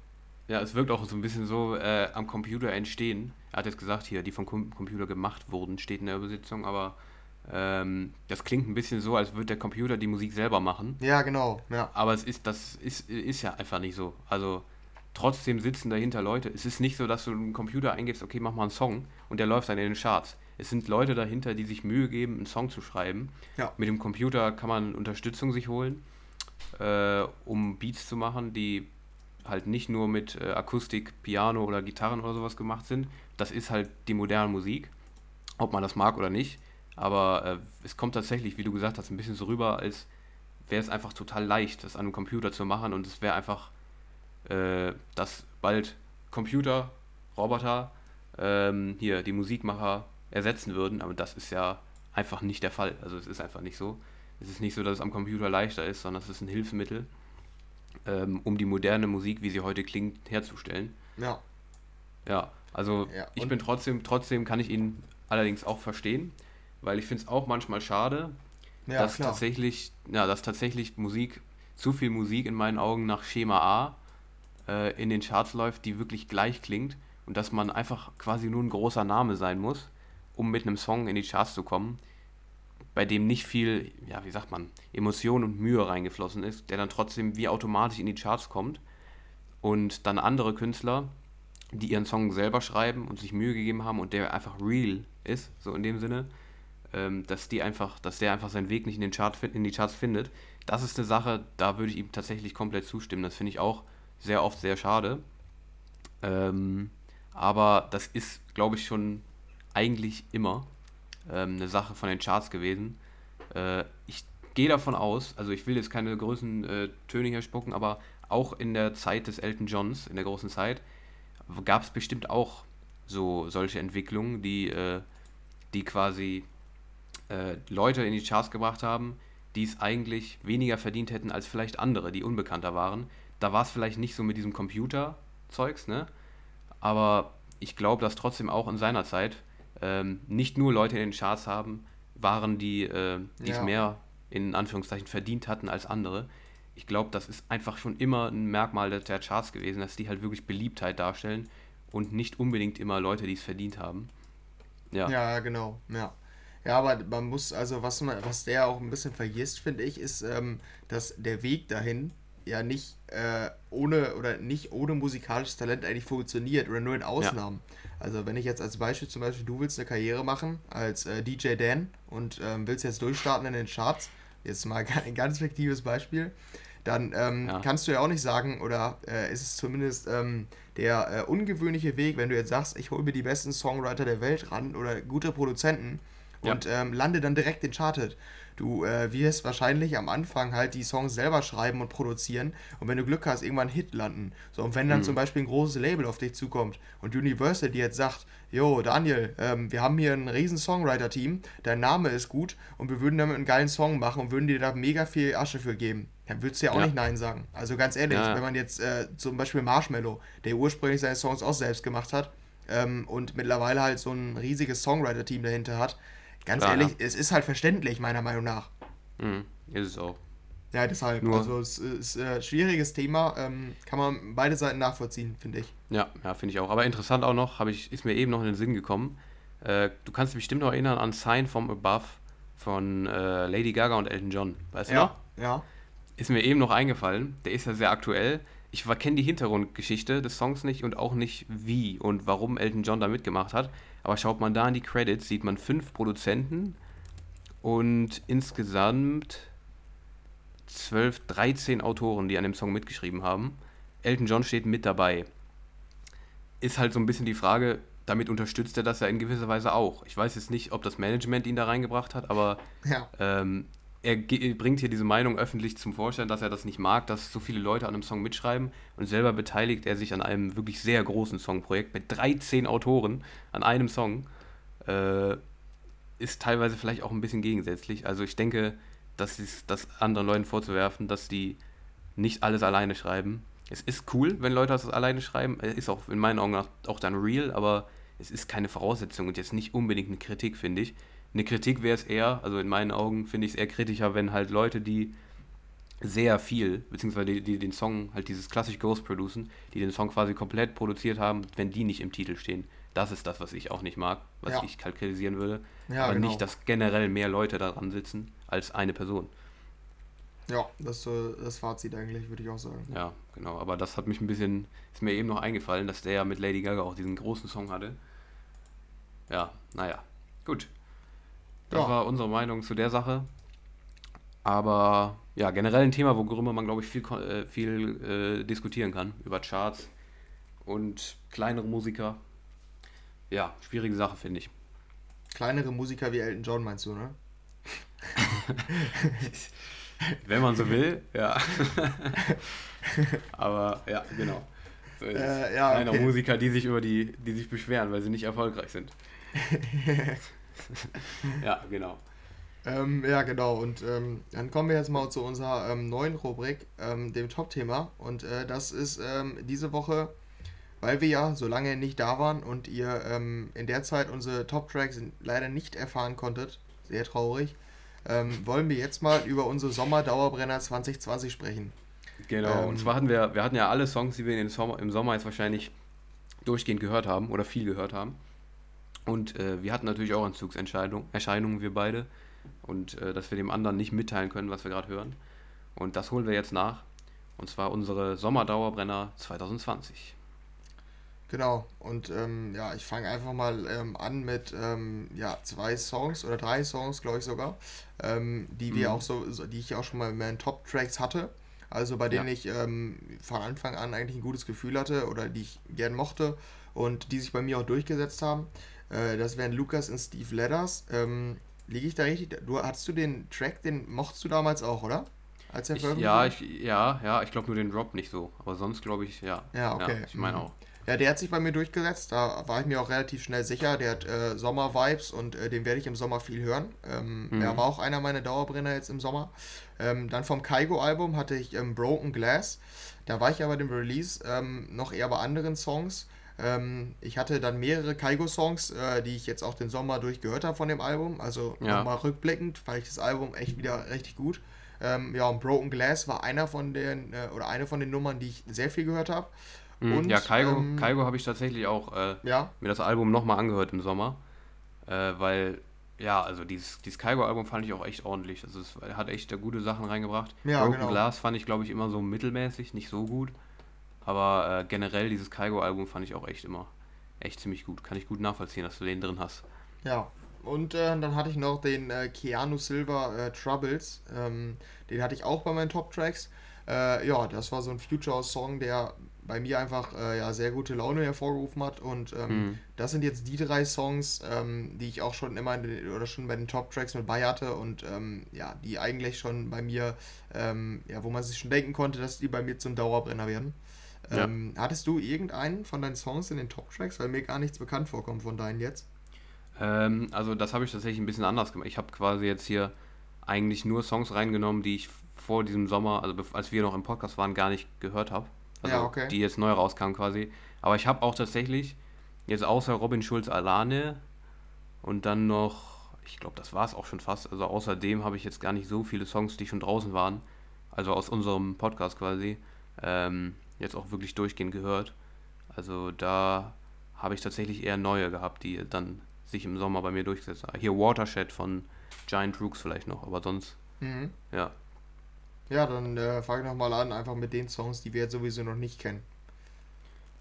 Ja, es wirkt auch so ein bisschen so äh, am Computer entstehen. Er hat jetzt gesagt, hier, die vom Computer gemacht wurden, steht in der Übersetzung, aber ähm, das klingt ein bisschen so, als würde der Computer die Musik selber machen. Ja, genau. Ja. Aber es ist, das ist, ist ja einfach nicht so. Also trotzdem sitzen dahinter Leute. Es ist nicht so, dass du einen Computer eingibst, okay, mach mal einen Song und der läuft dann in den Charts. Es sind Leute dahinter, die sich Mühe geben, einen Song zu schreiben. Ja. Mit dem Computer kann man Unterstützung sich holen, äh, um Beats zu machen, die halt nicht nur mit äh, Akustik, Piano oder Gitarren oder sowas gemacht sind. Das ist halt die moderne Musik, ob man das mag oder nicht. Aber äh, es kommt tatsächlich, wie du gesagt hast, ein bisschen so rüber, als wäre es einfach total leicht, das an einem Computer zu machen und es wäre einfach, äh, dass bald Computer, Roboter, ähm, hier die Musikmacher ersetzen würden, aber das ist ja einfach nicht der Fall. Also es ist einfach nicht so. Es ist nicht so, dass es am Computer leichter ist, sondern es ist ein Hilfsmittel, ähm, um die moderne Musik, wie sie heute klingt, herzustellen. Ja. Ja, also ja, ich bin trotzdem, trotzdem kann ich ihn allerdings auch verstehen weil ich finde es auch manchmal schade, ja, dass klar. tatsächlich, ja, dass tatsächlich Musik, zu viel Musik in meinen Augen nach Schema A äh, in den Charts läuft, die wirklich gleich klingt und dass man einfach quasi nur ein großer Name sein muss, um mit einem Song in die Charts zu kommen, bei dem nicht viel, ja, wie sagt man, Emotion und Mühe reingeflossen ist, der dann trotzdem wie automatisch in die Charts kommt und dann andere Künstler, die ihren Song selber schreiben und sich Mühe gegeben haben und der einfach real ist, so in dem Sinne, ähm, dass die einfach, dass der einfach seinen Weg nicht in, den Chart, in die Charts findet. Das ist eine Sache, da würde ich ihm tatsächlich komplett zustimmen. Das finde ich auch sehr oft sehr schade. Ähm, aber das ist, glaube ich, schon eigentlich immer ähm, eine Sache von den Charts gewesen. Äh, ich gehe davon aus, also ich will jetzt keine großen äh, Töne hier spucken, aber auch in der Zeit des Elton Johns, in der großen Zeit, gab es bestimmt auch so solche Entwicklungen, die, äh, die quasi äh, Leute in die Charts gebracht haben, die es eigentlich weniger verdient hätten als vielleicht andere, die unbekannter waren. Da war es vielleicht nicht so mit diesem Computer-Zeugs, ne? Aber ich glaube, dass trotzdem auch in seiner Zeit ähm, nicht nur Leute in den Charts haben, waren, die äh, es ja. mehr in Anführungszeichen verdient hatten als andere. Ich glaube, das ist einfach schon immer ein Merkmal der Charts gewesen, dass die halt wirklich Beliebtheit darstellen und nicht unbedingt immer Leute, die es verdient haben. Ja. Ja, genau. Ja. Ja, aber man muss, also was man, was der auch ein bisschen vergisst, finde ich, ist, ähm, dass der Weg dahin ja nicht äh, ohne oder nicht ohne musikalisches Talent eigentlich funktioniert oder nur in Ausnahmen. Ja. Also wenn ich jetzt als Beispiel zum Beispiel, du willst eine Karriere machen als äh, DJ Dan und ähm, willst jetzt durchstarten in den Charts, jetzt mal ein ganz fiktives Beispiel, dann ähm, ja. kannst du ja auch nicht sagen, oder äh, ist es zumindest ähm, der äh, ungewöhnliche Weg, wenn du jetzt sagst, ich hole mir die besten Songwriter der Welt ran oder gute Produzenten und ja. ähm, lande dann direkt in Charted. Du äh, wirst wahrscheinlich am Anfang halt die Songs selber schreiben und produzieren und wenn du Glück hast, irgendwann Hit landen. So, und wenn dann mhm. zum Beispiel ein großes Label auf dich zukommt und Universal dir jetzt sagt, Jo, Daniel, ähm, wir haben hier ein riesen Songwriter-Team, dein Name ist gut und wir würden damit einen geilen Song machen und würden dir da mega viel Asche für geben. Dann würdest du ja auch ja. nicht Nein sagen. Also ganz ehrlich, ja. wenn man jetzt äh, zum Beispiel Marshmallow, der ursprünglich seine Songs auch selbst gemacht hat ähm, und mittlerweile halt so ein riesiges Songwriter-Team dahinter hat, ganz Klar, ehrlich, ja. es ist halt verständlich, meiner Meinung nach. Mhm, ist es auch. Ja, deshalb. Nur. Also es ist ein äh, schwieriges Thema, ähm, kann man beide Seiten nachvollziehen, finde ich. Ja, ja, finde ich auch. Aber interessant auch noch, ich, ist mir eben noch in den Sinn gekommen. Äh, du kannst dich bestimmt noch erinnern an Sign from Above von äh, Lady Gaga und Elton John. Weißt du ja, noch? Ja. Ist mir eben noch eingefallen. Der ist ja sehr aktuell. Ich kenne die Hintergrundgeschichte des Songs nicht und auch nicht, wie und warum Elton John da mitgemacht hat. Aber schaut man da in die Credits, sieht man fünf Produzenten und insgesamt 12, 13 Autoren, die an dem Song mitgeschrieben haben. Elton John steht mit dabei. Ist halt so ein bisschen die Frage, damit unterstützt er das ja in gewisser Weise auch. Ich weiß jetzt nicht, ob das Management ihn da reingebracht hat, aber ja. ähm, er bringt hier diese Meinung öffentlich zum Vorschein, dass er das nicht mag, dass so viele Leute an einem Song mitschreiben und selber beteiligt er sich an einem wirklich sehr großen Songprojekt mit 13 Autoren an einem Song. Äh, ist teilweise vielleicht auch ein bisschen gegensätzlich. Also ich denke, dass es das anderen Leuten vorzuwerfen, dass die nicht alles alleine schreiben. Es ist cool, wenn Leute das alleine schreiben. Es ist auch in meinen Augen auch dann real, aber es ist keine Voraussetzung und jetzt nicht unbedingt eine Kritik, finde ich. Eine Kritik wäre es eher, also in meinen Augen finde ich es eher kritischer, wenn halt Leute, die sehr viel, beziehungsweise die, die, den Song, halt dieses klassisch Ghost producen, die den Song quasi komplett produziert haben, wenn die nicht im Titel stehen. Das ist das, was ich auch nicht mag, was ja. ich halt kritisieren würde. Ja, aber genau. nicht, dass generell mehr Leute daran sitzen als eine Person. Ja, das ist so das Fazit eigentlich, würde ich auch sagen. Ja, genau. Aber das hat mich ein bisschen, ist mir eben noch eingefallen, dass der ja mit Lady Gaga auch diesen großen Song hatte. Ja, naja. Gut. Das ja. war unsere Meinung zu der Sache. Aber ja, generell ein Thema, worüber man, glaube ich, viel, äh, viel äh, diskutieren kann. Über Charts und kleinere Musiker. Ja, schwierige Sache, finde ich. Kleinere Musiker wie Elton John, meinst du, ne? Wenn man so will, ja. Aber ja, genau. So ist äh, ja, Kleiner okay. Musiker, die sich über die, die sich beschweren, weil sie nicht erfolgreich sind. ja, genau. Ähm, ja, genau. Und ähm, dann kommen wir jetzt mal zu unserer ähm, neuen Rubrik, ähm, dem Top-Thema. Und äh, das ist ähm, diese Woche, weil wir ja so lange nicht da waren und ihr ähm, in der Zeit unsere Top-Tracks leider nicht erfahren konntet, sehr traurig, wollen wir jetzt mal über unsere Sommerdauerbrenner 2020 sprechen. Genau, und zwar hatten wir, wir hatten ja alle Songs, die wir in den Sommer, im Sommer jetzt wahrscheinlich durchgehend gehört haben oder viel gehört haben. Und äh, wir hatten natürlich auch Entzugserscheinungen, wir beide. Und äh, dass wir dem anderen nicht mitteilen können, was wir gerade hören. Und das holen wir jetzt nach. Und zwar unsere Sommerdauerbrenner 2020. Genau, und ähm, ja, ich fange einfach mal ähm, an mit ähm, ja, zwei Songs oder drei Songs, glaube ich sogar, ähm, die wir mhm. auch so, die ich auch schon mal in meinen Top-Tracks hatte. Also bei denen ja. ich ähm, von Anfang an eigentlich ein gutes Gefühl hatte oder die ich gern mochte und die sich bei mir auch durchgesetzt haben. Äh, das wären Lukas und Steve Ledders. Ähm, liege ich da richtig? Du hattest du den Track, den mochtest du damals auch, oder? Als er ich, ja, ich, ja, ja, ich glaube nur den Drop nicht so. Aber sonst glaube ich, ja. Ja, okay. Ja, ich meine mhm. auch. Ja, der hat sich bei mir durchgesetzt. Da war ich mir auch relativ schnell sicher. Der hat äh, Sommer-Vibes und äh, den werde ich im Sommer viel hören. Ähm, mhm. Er war auch einer meiner Dauerbrenner jetzt im Sommer. Ähm, dann vom Kaigo-Album hatte ich ähm, Broken Glass. Da war ich ja bei dem Release ähm, noch eher bei anderen Songs. Ähm, ich hatte dann mehrere Kaigo-Songs, äh, die ich jetzt auch den Sommer durchgehört habe von dem Album. Also ja. nochmal rückblickend fand ich das Album echt wieder richtig gut. Ähm, ja, und Broken Glass war einer von den, äh, oder eine von den Nummern, die ich sehr viel gehört habe. Mhm, und, ja, Kaigo, ähm, Kaigo habe ich tatsächlich auch äh, ja? mir das Album nochmal angehört im Sommer. Äh, weil, ja, also dieses, dieses Kaigo-Album fand ich auch echt ordentlich. Also es hat echt gute Sachen reingebracht. Ja, Broken genau. Glass fand ich, glaube ich, immer so mittelmäßig, nicht so gut. Aber äh, generell dieses Kaigo-Album fand ich auch echt immer echt ziemlich gut. Kann ich gut nachvollziehen, dass du den drin hast. Ja, und äh, dann hatte ich noch den äh, Keanu Silver äh, Troubles. Ähm, den hatte ich auch bei meinen Top-Tracks. Äh, ja, das war so ein Future-Song, der bei mir einfach äh, ja, sehr gute Laune hervorgerufen hat. Und ähm, mhm. das sind jetzt die drei Songs, ähm, die ich auch schon immer den, oder schon bei den Top-Tracks mit bei hatte und ähm, ja, die eigentlich schon bei mir, ähm, ja, wo man sich schon denken konnte, dass die bei mir zum Dauerbrenner werden. Ja. Ähm, hattest du irgendeinen von deinen Songs in den Top-Tracks? Weil mir gar nichts bekannt vorkommt von deinen jetzt. Ähm, also das habe ich tatsächlich ein bisschen anders gemacht. Ich habe quasi jetzt hier eigentlich nur Songs reingenommen, die ich vor diesem Sommer, also als wir noch im Podcast waren, gar nicht gehört habe. Also ja, okay. die jetzt neu rauskamen quasi. Aber ich habe auch tatsächlich jetzt außer Robin Schulz Alane und dann noch, ich glaube, das war es auch schon fast. Also außerdem habe ich jetzt gar nicht so viele Songs, die schon draußen waren. Also aus unserem Podcast quasi. Ähm, jetzt auch wirklich durchgehend gehört. Also da habe ich tatsächlich eher neue gehabt, die dann sich im Sommer bei mir durchgesetzt haben. Hier Watershed von Giant Rooks vielleicht noch, aber sonst, mhm. ja. Ja, dann äh, fange ich nochmal an, einfach mit den Songs, die wir jetzt sowieso noch nicht kennen.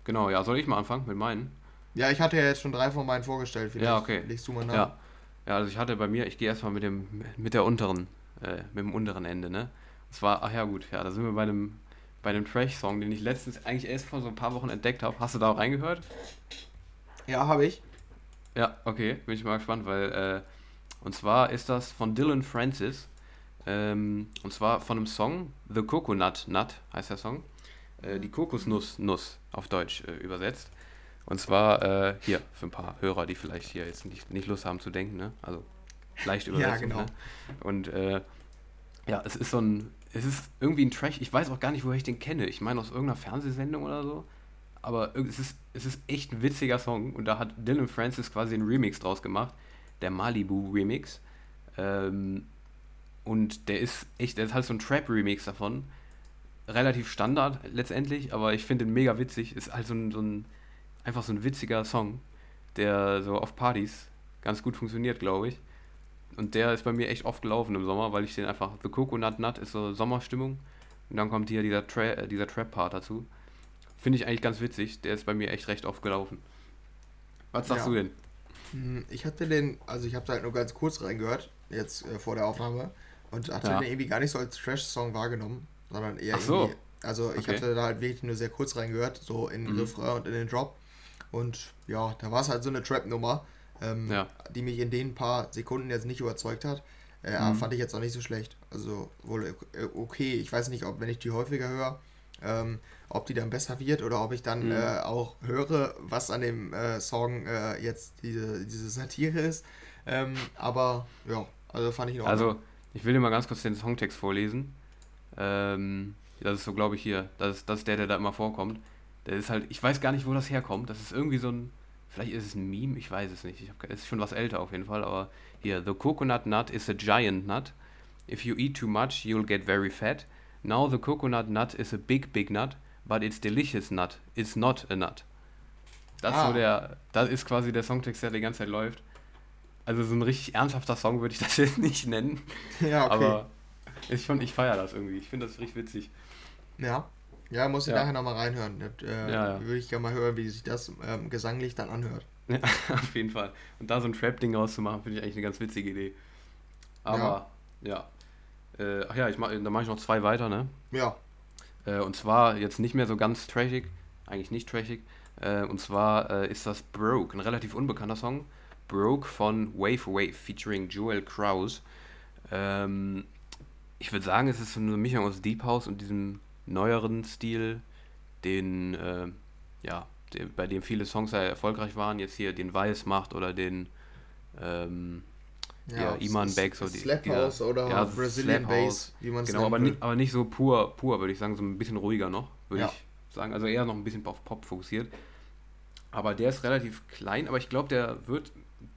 Genau, ja, soll ich mal anfangen mit meinen? Ja, ich hatte ja jetzt schon drei von meinen vorgestellt. Vielleicht ja, okay. Legst du mal nach. Ja. ja, also ich hatte bei mir, ich gehe erstmal mit dem, mit der unteren, äh, mit dem unteren Ende, ne? Das war, ach ja gut, ja, da sind wir bei einem, bei einem Trash-Song, den ich letztens eigentlich erst vor so ein paar Wochen entdeckt habe. Hast du da auch reingehört? Ja, habe ich. Ja, okay, bin ich mal gespannt, weil, äh, und zwar ist das von Dylan Francis, ähm, und zwar von einem Song, The Coconut Nut heißt der Song, äh, die Kokosnuss Nuss auf Deutsch äh, übersetzt. Und zwar äh, hier für ein paar Hörer, die vielleicht hier jetzt nicht, nicht Lust haben zu denken, ne? Also leicht übersetzt. ja, genau. Ne? Und äh, ja, es ist so ein, es ist irgendwie ein Trash, ich weiß auch gar nicht, woher ich den kenne. Ich meine aus irgendeiner Fernsehsendung oder so aber es ist, es ist echt ein witziger Song und da hat Dylan Francis quasi einen Remix draus gemacht, der Malibu Remix. Ähm, und der ist echt, der ist halt so ein Trap-Remix davon. Relativ Standard letztendlich, aber ich finde den mega witzig. Ist halt so ein, so ein, einfach so ein witziger Song, der so auf Partys ganz gut funktioniert, glaube ich. Und der ist bei mir echt oft gelaufen im Sommer, weil ich den einfach, The Coconut Nut ist so Sommerstimmung. Und dann kommt hier dieser, Tra äh, dieser Trap-Part dazu. Finde ich eigentlich ganz witzig. Der ist bei mir echt recht oft gelaufen. Was sagst ja. du denn? Hm, ich hatte den, also ich habe da halt nur ganz kurz reingehört, jetzt äh, vor der Aufnahme, und hatte ja. den irgendwie gar nicht so als Trash-Song wahrgenommen, sondern eher Ach so. irgendwie. Also ich okay. hatte da halt wirklich nur sehr kurz reingehört, so in den mhm. Refrain und in den Drop. Und ja, da war es halt so eine Trap-Nummer, ähm, ja. die mich in den paar Sekunden jetzt nicht überzeugt hat. Äh, mhm. Fand ich jetzt auch nicht so schlecht. Also wohl äh, okay. Ich weiß nicht, ob wenn ich die häufiger höre, ähm, ob die dann besser wird oder ob ich dann mhm. äh, auch höre, was an dem äh, Song äh, jetzt diese, diese Satire ist. Ähm, aber ja, also fand ich in Also, ich will dir mal ganz kurz den Songtext vorlesen. Ähm, das ist so, glaube ich, hier. Das ist, das ist der, der da immer vorkommt. Der ist halt, ich weiß gar nicht, wo das herkommt. Das ist irgendwie so ein, vielleicht ist es ein Meme, ich weiß es nicht. Es ist schon was älter auf jeden Fall, aber hier, the coconut nut is a giant nut. If you eat too much, you'll get very fat. Now the coconut nut is a big, big nut but it's delicious nut. It's not a nut. Das, ah. so der, das ist quasi der Songtext, der die ganze Zeit läuft. Also so ein richtig ernsthafter Song würde ich das jetzt nicht nennen. Ja, okay. Aber ist schon, ich feiere das irgendwie. Ich finde das richtig witzig. Ja. Ja, muss ich ja. nachher nochmal reinhören. Äh, ja, ja. Würde ich gerne mal hören, wie sich das ähm, gesanglich dann anhört. Ja, auf jeden Fall. Und da so ein Trap-Ding rauszumachen, finde ich eigentlich eine ganz witzige Idee. Aber, ja. ja. Äh, ach ja, ich mach, da mache ich noch zwei weiter, ne? Ja. Äh, und zwar jetzt nicht mehr so ganz trashig, eigentlich nicht trashig. Äh, und zwar äh, ist das Broke, ein relativ unbekannter Song. Broke von Wave Wave featuring Joel Krause. Ähm, ich würde sagen, es ist so eine Mischung aus Deep House und diesem neueren Stil, den, äh, ja, den, bei dem viele Songs sehr erfolgreich waren. Jetzt hier den Weiß macht oder den, ähm, ja, Iman Beck, so die, Slap House oder ja, Brazilian Bass, wie man es Genau, aber nicht, aber nicht so pur, pur, würde ich sagen, so ein bisschen ruhiger noch, würde ja. ich sagen. Also eher noch ein bisschen auf Pop fokussiert. Aber der ist relativ klein, aber ich glaube, der wird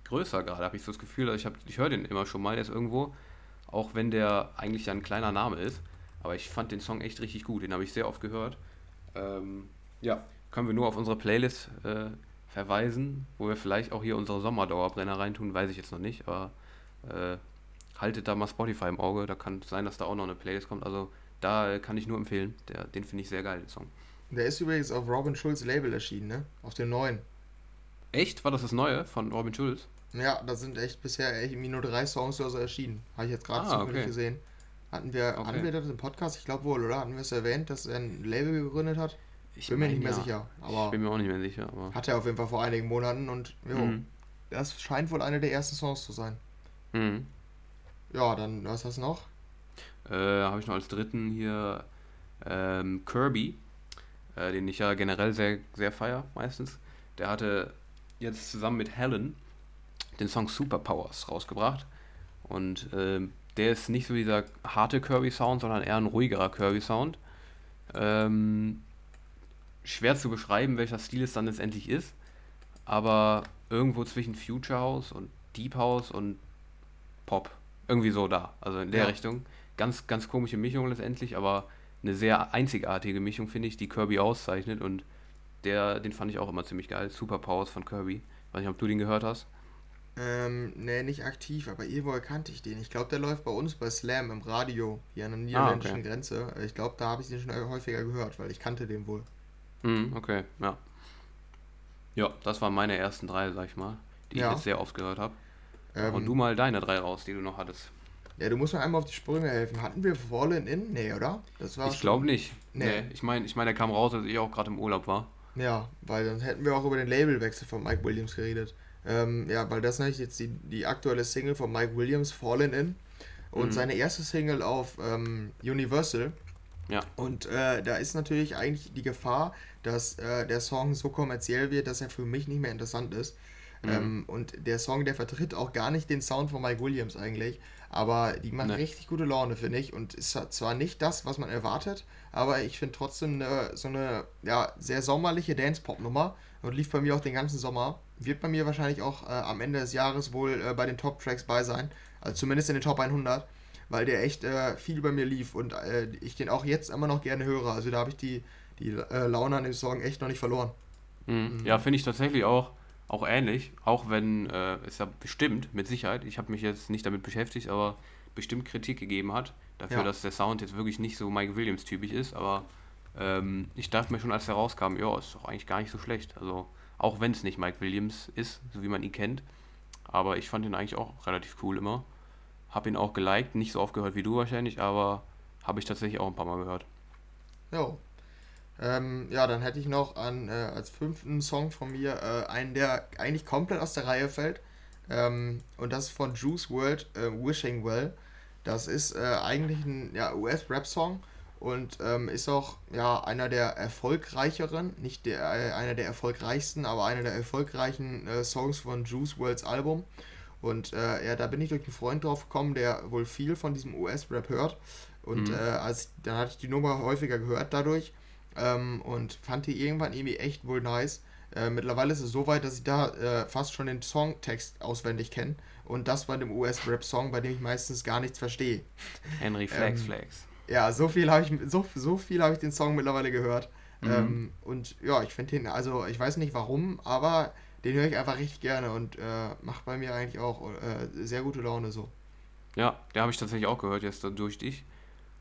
größer gerade, habe ich so das Gefühl. Also ich, ich höre den immer schon mal, der ist irgendwo, auch wenn der eigentlich ja ein kleiner Name ist. Aber ich fand den Song echt richtig gut, den habe ich sehr oft gehört. Ähm, ja, können wir nur auf unsere Playlist äh, verweisen, wo wir vielleicht auch hier unsere Sommerdauerbrenner reintun, weiß ich jetzt noch nicht, aber äh, haltet da mal Spotify im Auge, da kann es sein, dass da auch noch eine Playlist kommt. Also da äh, kann ich nur empfehlen, der, den finde ich sehr geil, den Song. Der ist übrigens auf Robin Schulz Label erschienen, ne? Auf dem neuen. Echt? War das das neue von Robin Schulz? Ja, da sind echt bisher echt nur drei Songs oder so erschienen. Habe ich jetzt gerade ah, zufällig okay. gesehen. Hatten wir, okay. hatten wir das im Podcast? Ich glaube wohl, oder? Hatten wir es erwähnt, dass er ein Label gegründet hat? Ich bin mir nicht mehr ja. sicher. Aber ich bin mir auch nicht mehr sicher. Aber hat er auf jeden Fall vor einigen Monaten und jo, mhm. das scheint wohl eine der ersten Songs zu sein. Mhm. Ja, dann was hast du noch? Äh, Habe ich noch als dritten hier ähm, Kirby, äh, den ich ja generell sehr, sehr feier meistens. Der hatte jetzt zusammen mit Helen den Song Superpowers rausgebracht. Und äh, der ist nicht so dieser harte Kirby-Sound, sondern eher ein ruhigerer Kirby-Sound. Ähm, schwer zu beschreiben, welcher Stil es dann letztendlich ist, aber irgendwo zwischen Future House und Deep House und Pop. Irgendwie so da, also in der ja. Richtung. Ganz, ganz komische Mischung letztendlich, aber eine sehr einzigartige Mischung, finde ich, die Kirby auszeichnet und der, den fand ich auch immer ziemlich geil. Superpowers von Kirby. Weiß nicht, ob du den gehört hast. Ähm, nee, nicht aktiv, aber irgendwo kannte ich den. Ich glaube, der läuft bei uns bei Slam im Radio, hier an der niederländischen ah, okay. Grenze. Ich glaube, da habe ich den schon häufiger gehört, weil ich kannte den wohl. Mhm, okay, ja. Ja, das waren meine ersten drei, sag ich mal, die ja. ich jetzt sehr oft gehört habe. Ähm, Und du mal deine drei raus, die du noch hattest. Ja, du musst mir einmal auf die Sprünge helfen. Hatten wir Fallen In? Nee, oder? Das war ich glaube nicht. Nee. nee. Ich meine, ich mein, der kam raus, als ich auch gerade im Urlaub war. Ja, weil dann hätten wir auch über den Labelwechsel von Mike Williams geredet. Ähm, ja, weil das ist jetzt die, die aktuelle Single von Mike Williams, Fallen In. Und mhm. seine erste Single auf ähm, Universal. Ja. Und äh, da ist natürlich eigentlich die Gefahr, dass äh, der Song so kommerziell wird, dass er für mich nicht mehr interessant ist. Mhm. Ähm, und der Song, der vertritt auch gar nicht den Sound von Mike Williams eigentlich, aber die macht nee. richtig gute Laune, finde ich. Und ist zwar nicht das, was man erwartet, aber ich finde trotzdem eine, so eine ja, sehr sommerliche Dance-Pop-Nummer und lief bei mir auch den ganzen Sommer. Wird bei mir wahrscheinlich auch äh, am Ende des Jahres wohl äh, bei den Top-Tracks bei sein, also zumindest in den Top 100, weil der echt äh, viel bei mir lief und äh, ich den auch jetzt immer noch gerne höre. Also da habe ich die die äh, Laune an dem Song echt noch nicht verloren. Mhm. Mhm. Ja, finde ich tatsächlich auch, auch ähnlich. Auch wenn äh, es ja bestimmt, mit Sicherheit, ich habe mich jetzt nicht damit beschäftigt, aber bestimmt Kritik gegeben hat, dafür, ja. dass der Sound jetzt wirklich nicht so Mike Williams-typisch ist. Aber ähm, ich dachte mir schon, als er rauskam, ja, ist doch eigentlich gar nicht so schlecht. Also, auch wenn es nicht Mike Williams ist, so wie man ihn kennt. Aber ich fand ihn eigentlich auch relativ cool immer. Hab ihn auch geliked, nicht so oft gehört wie du wahrscheinlich, aber habe ich tatsächlich auch ein paar Mal gehört. Ja, ähm, ja, dann hätte ich noch an, äh, als fünften Song von mir äh, einen, der eigentlich komplett aus der Reihe fällt. Ähm, und das ist von Juice World, äh, Wishing Well. Das ist äh, eigentlich ein ja, US-Rap-Song und ähm, ist auch ja, einer der erfolgreicheren, nicht der, äh, einer der erfolgreichsten, aber einer der erfolgreichen äh, Songs von Juice Worlds Album. Und ja, da bin ich durch einen Freund drauf gekommen, der wohl viel von diesem US-Rap hört. Und mhm. als, dann hatte ich die Nummer häufiger gehört dadurch ähm, und fand die irgendwann irgendwie echt wohl nice. Äh, mittlerweile ist es so weit, dass ich da äh, fast schon den Songtext auswendig kenne und das bei dem US-Rap-Song, bei dem ich meistens gar nichts verstehe. Henry Flex ähm, Flex. Ja, so viel habe ich so, so viel habe ich den Song mittlerweile gehört. Mhm. Ähm, und ja, ich finde den, also ich weiß nicht warum, aber den höre ich einfach richtig gerne und äh, macht bei mir eigentlich auch äh, sehr gute Laune so. Ja, der habe ich tatsächlich auch gehört, jetzt durch dich.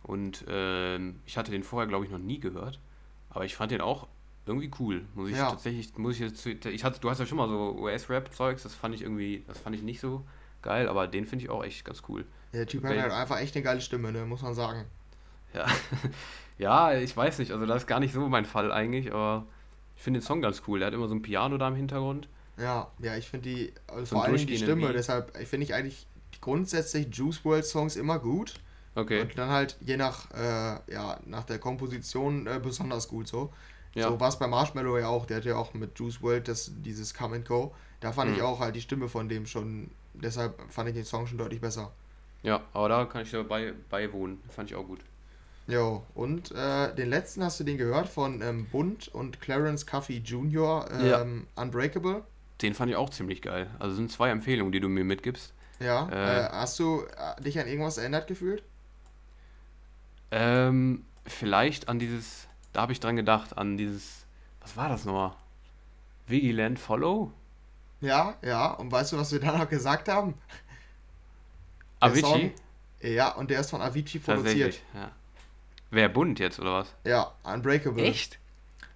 Und ähm, ich hatte den vorher, glaube ich, noch nie gehört. Aber ich fand den auch irgendwie cool. Muss ich ja. tatsächlich, muss ich jetzt, ich hatte, du hast ja schon mal so US-Rap-Zeugs, das fand ich irgendwie, das fand ich nicht so geil, aber den finde ich auch echt ganz cool. Der Typ hat halt einfach echt eine geile Stimme, ne, muss man sagen. Ja. ja, ich weiß nicht, also das ist gar nicht so mein Fall eigentlich, aber Ich finde den Song ganz cool. Der hat immer so ein Piano da im Hintergrund. Ja, ja, ich finde die, also So vor allem die Stimme, Beat. deshalb finde ich eigentlich grundsätzlich Juice WRLD Songs immer gut. Okay. Und dann halt je nach, äh, ja, nach der Komposition äh, besonders gut so. Ja. So war es bei Marshmallow ja auch, der hat ja auch mit Juice WRLD das, dieses Come and Go. Da fand ich Mhm. auch halt die Stimme von dem schon, deshalb fand ich den Song schon deutlich besser. Ja, aber da kann ich dabei beiwohnen. Fand ich auch gut. Jo, und äh, den letzten hast du den gehört von ähm, Bund und Clarence Cuffey Jr., Ja. ähm, Unbreakable. Den fand ich auch ziemlich geil. Also sind zwei Empfehlungen, die du mir mitgibst. Ja, Äh. äh, hast du äh, dich an irgendwas erinnert gefühlt? Ähm, vielleicht an dieses, da habe ich dran gedacht, an dieses, was war das nochmal? Vigilant Follow? Ja, ja, und weißt du, was wir dann noch gesagt haben? Avicii? Song- Ja, und der ist von Avicii produziert. Ja. Wer bunt jetzt, oder was? Ja, Unbreakable. Echt?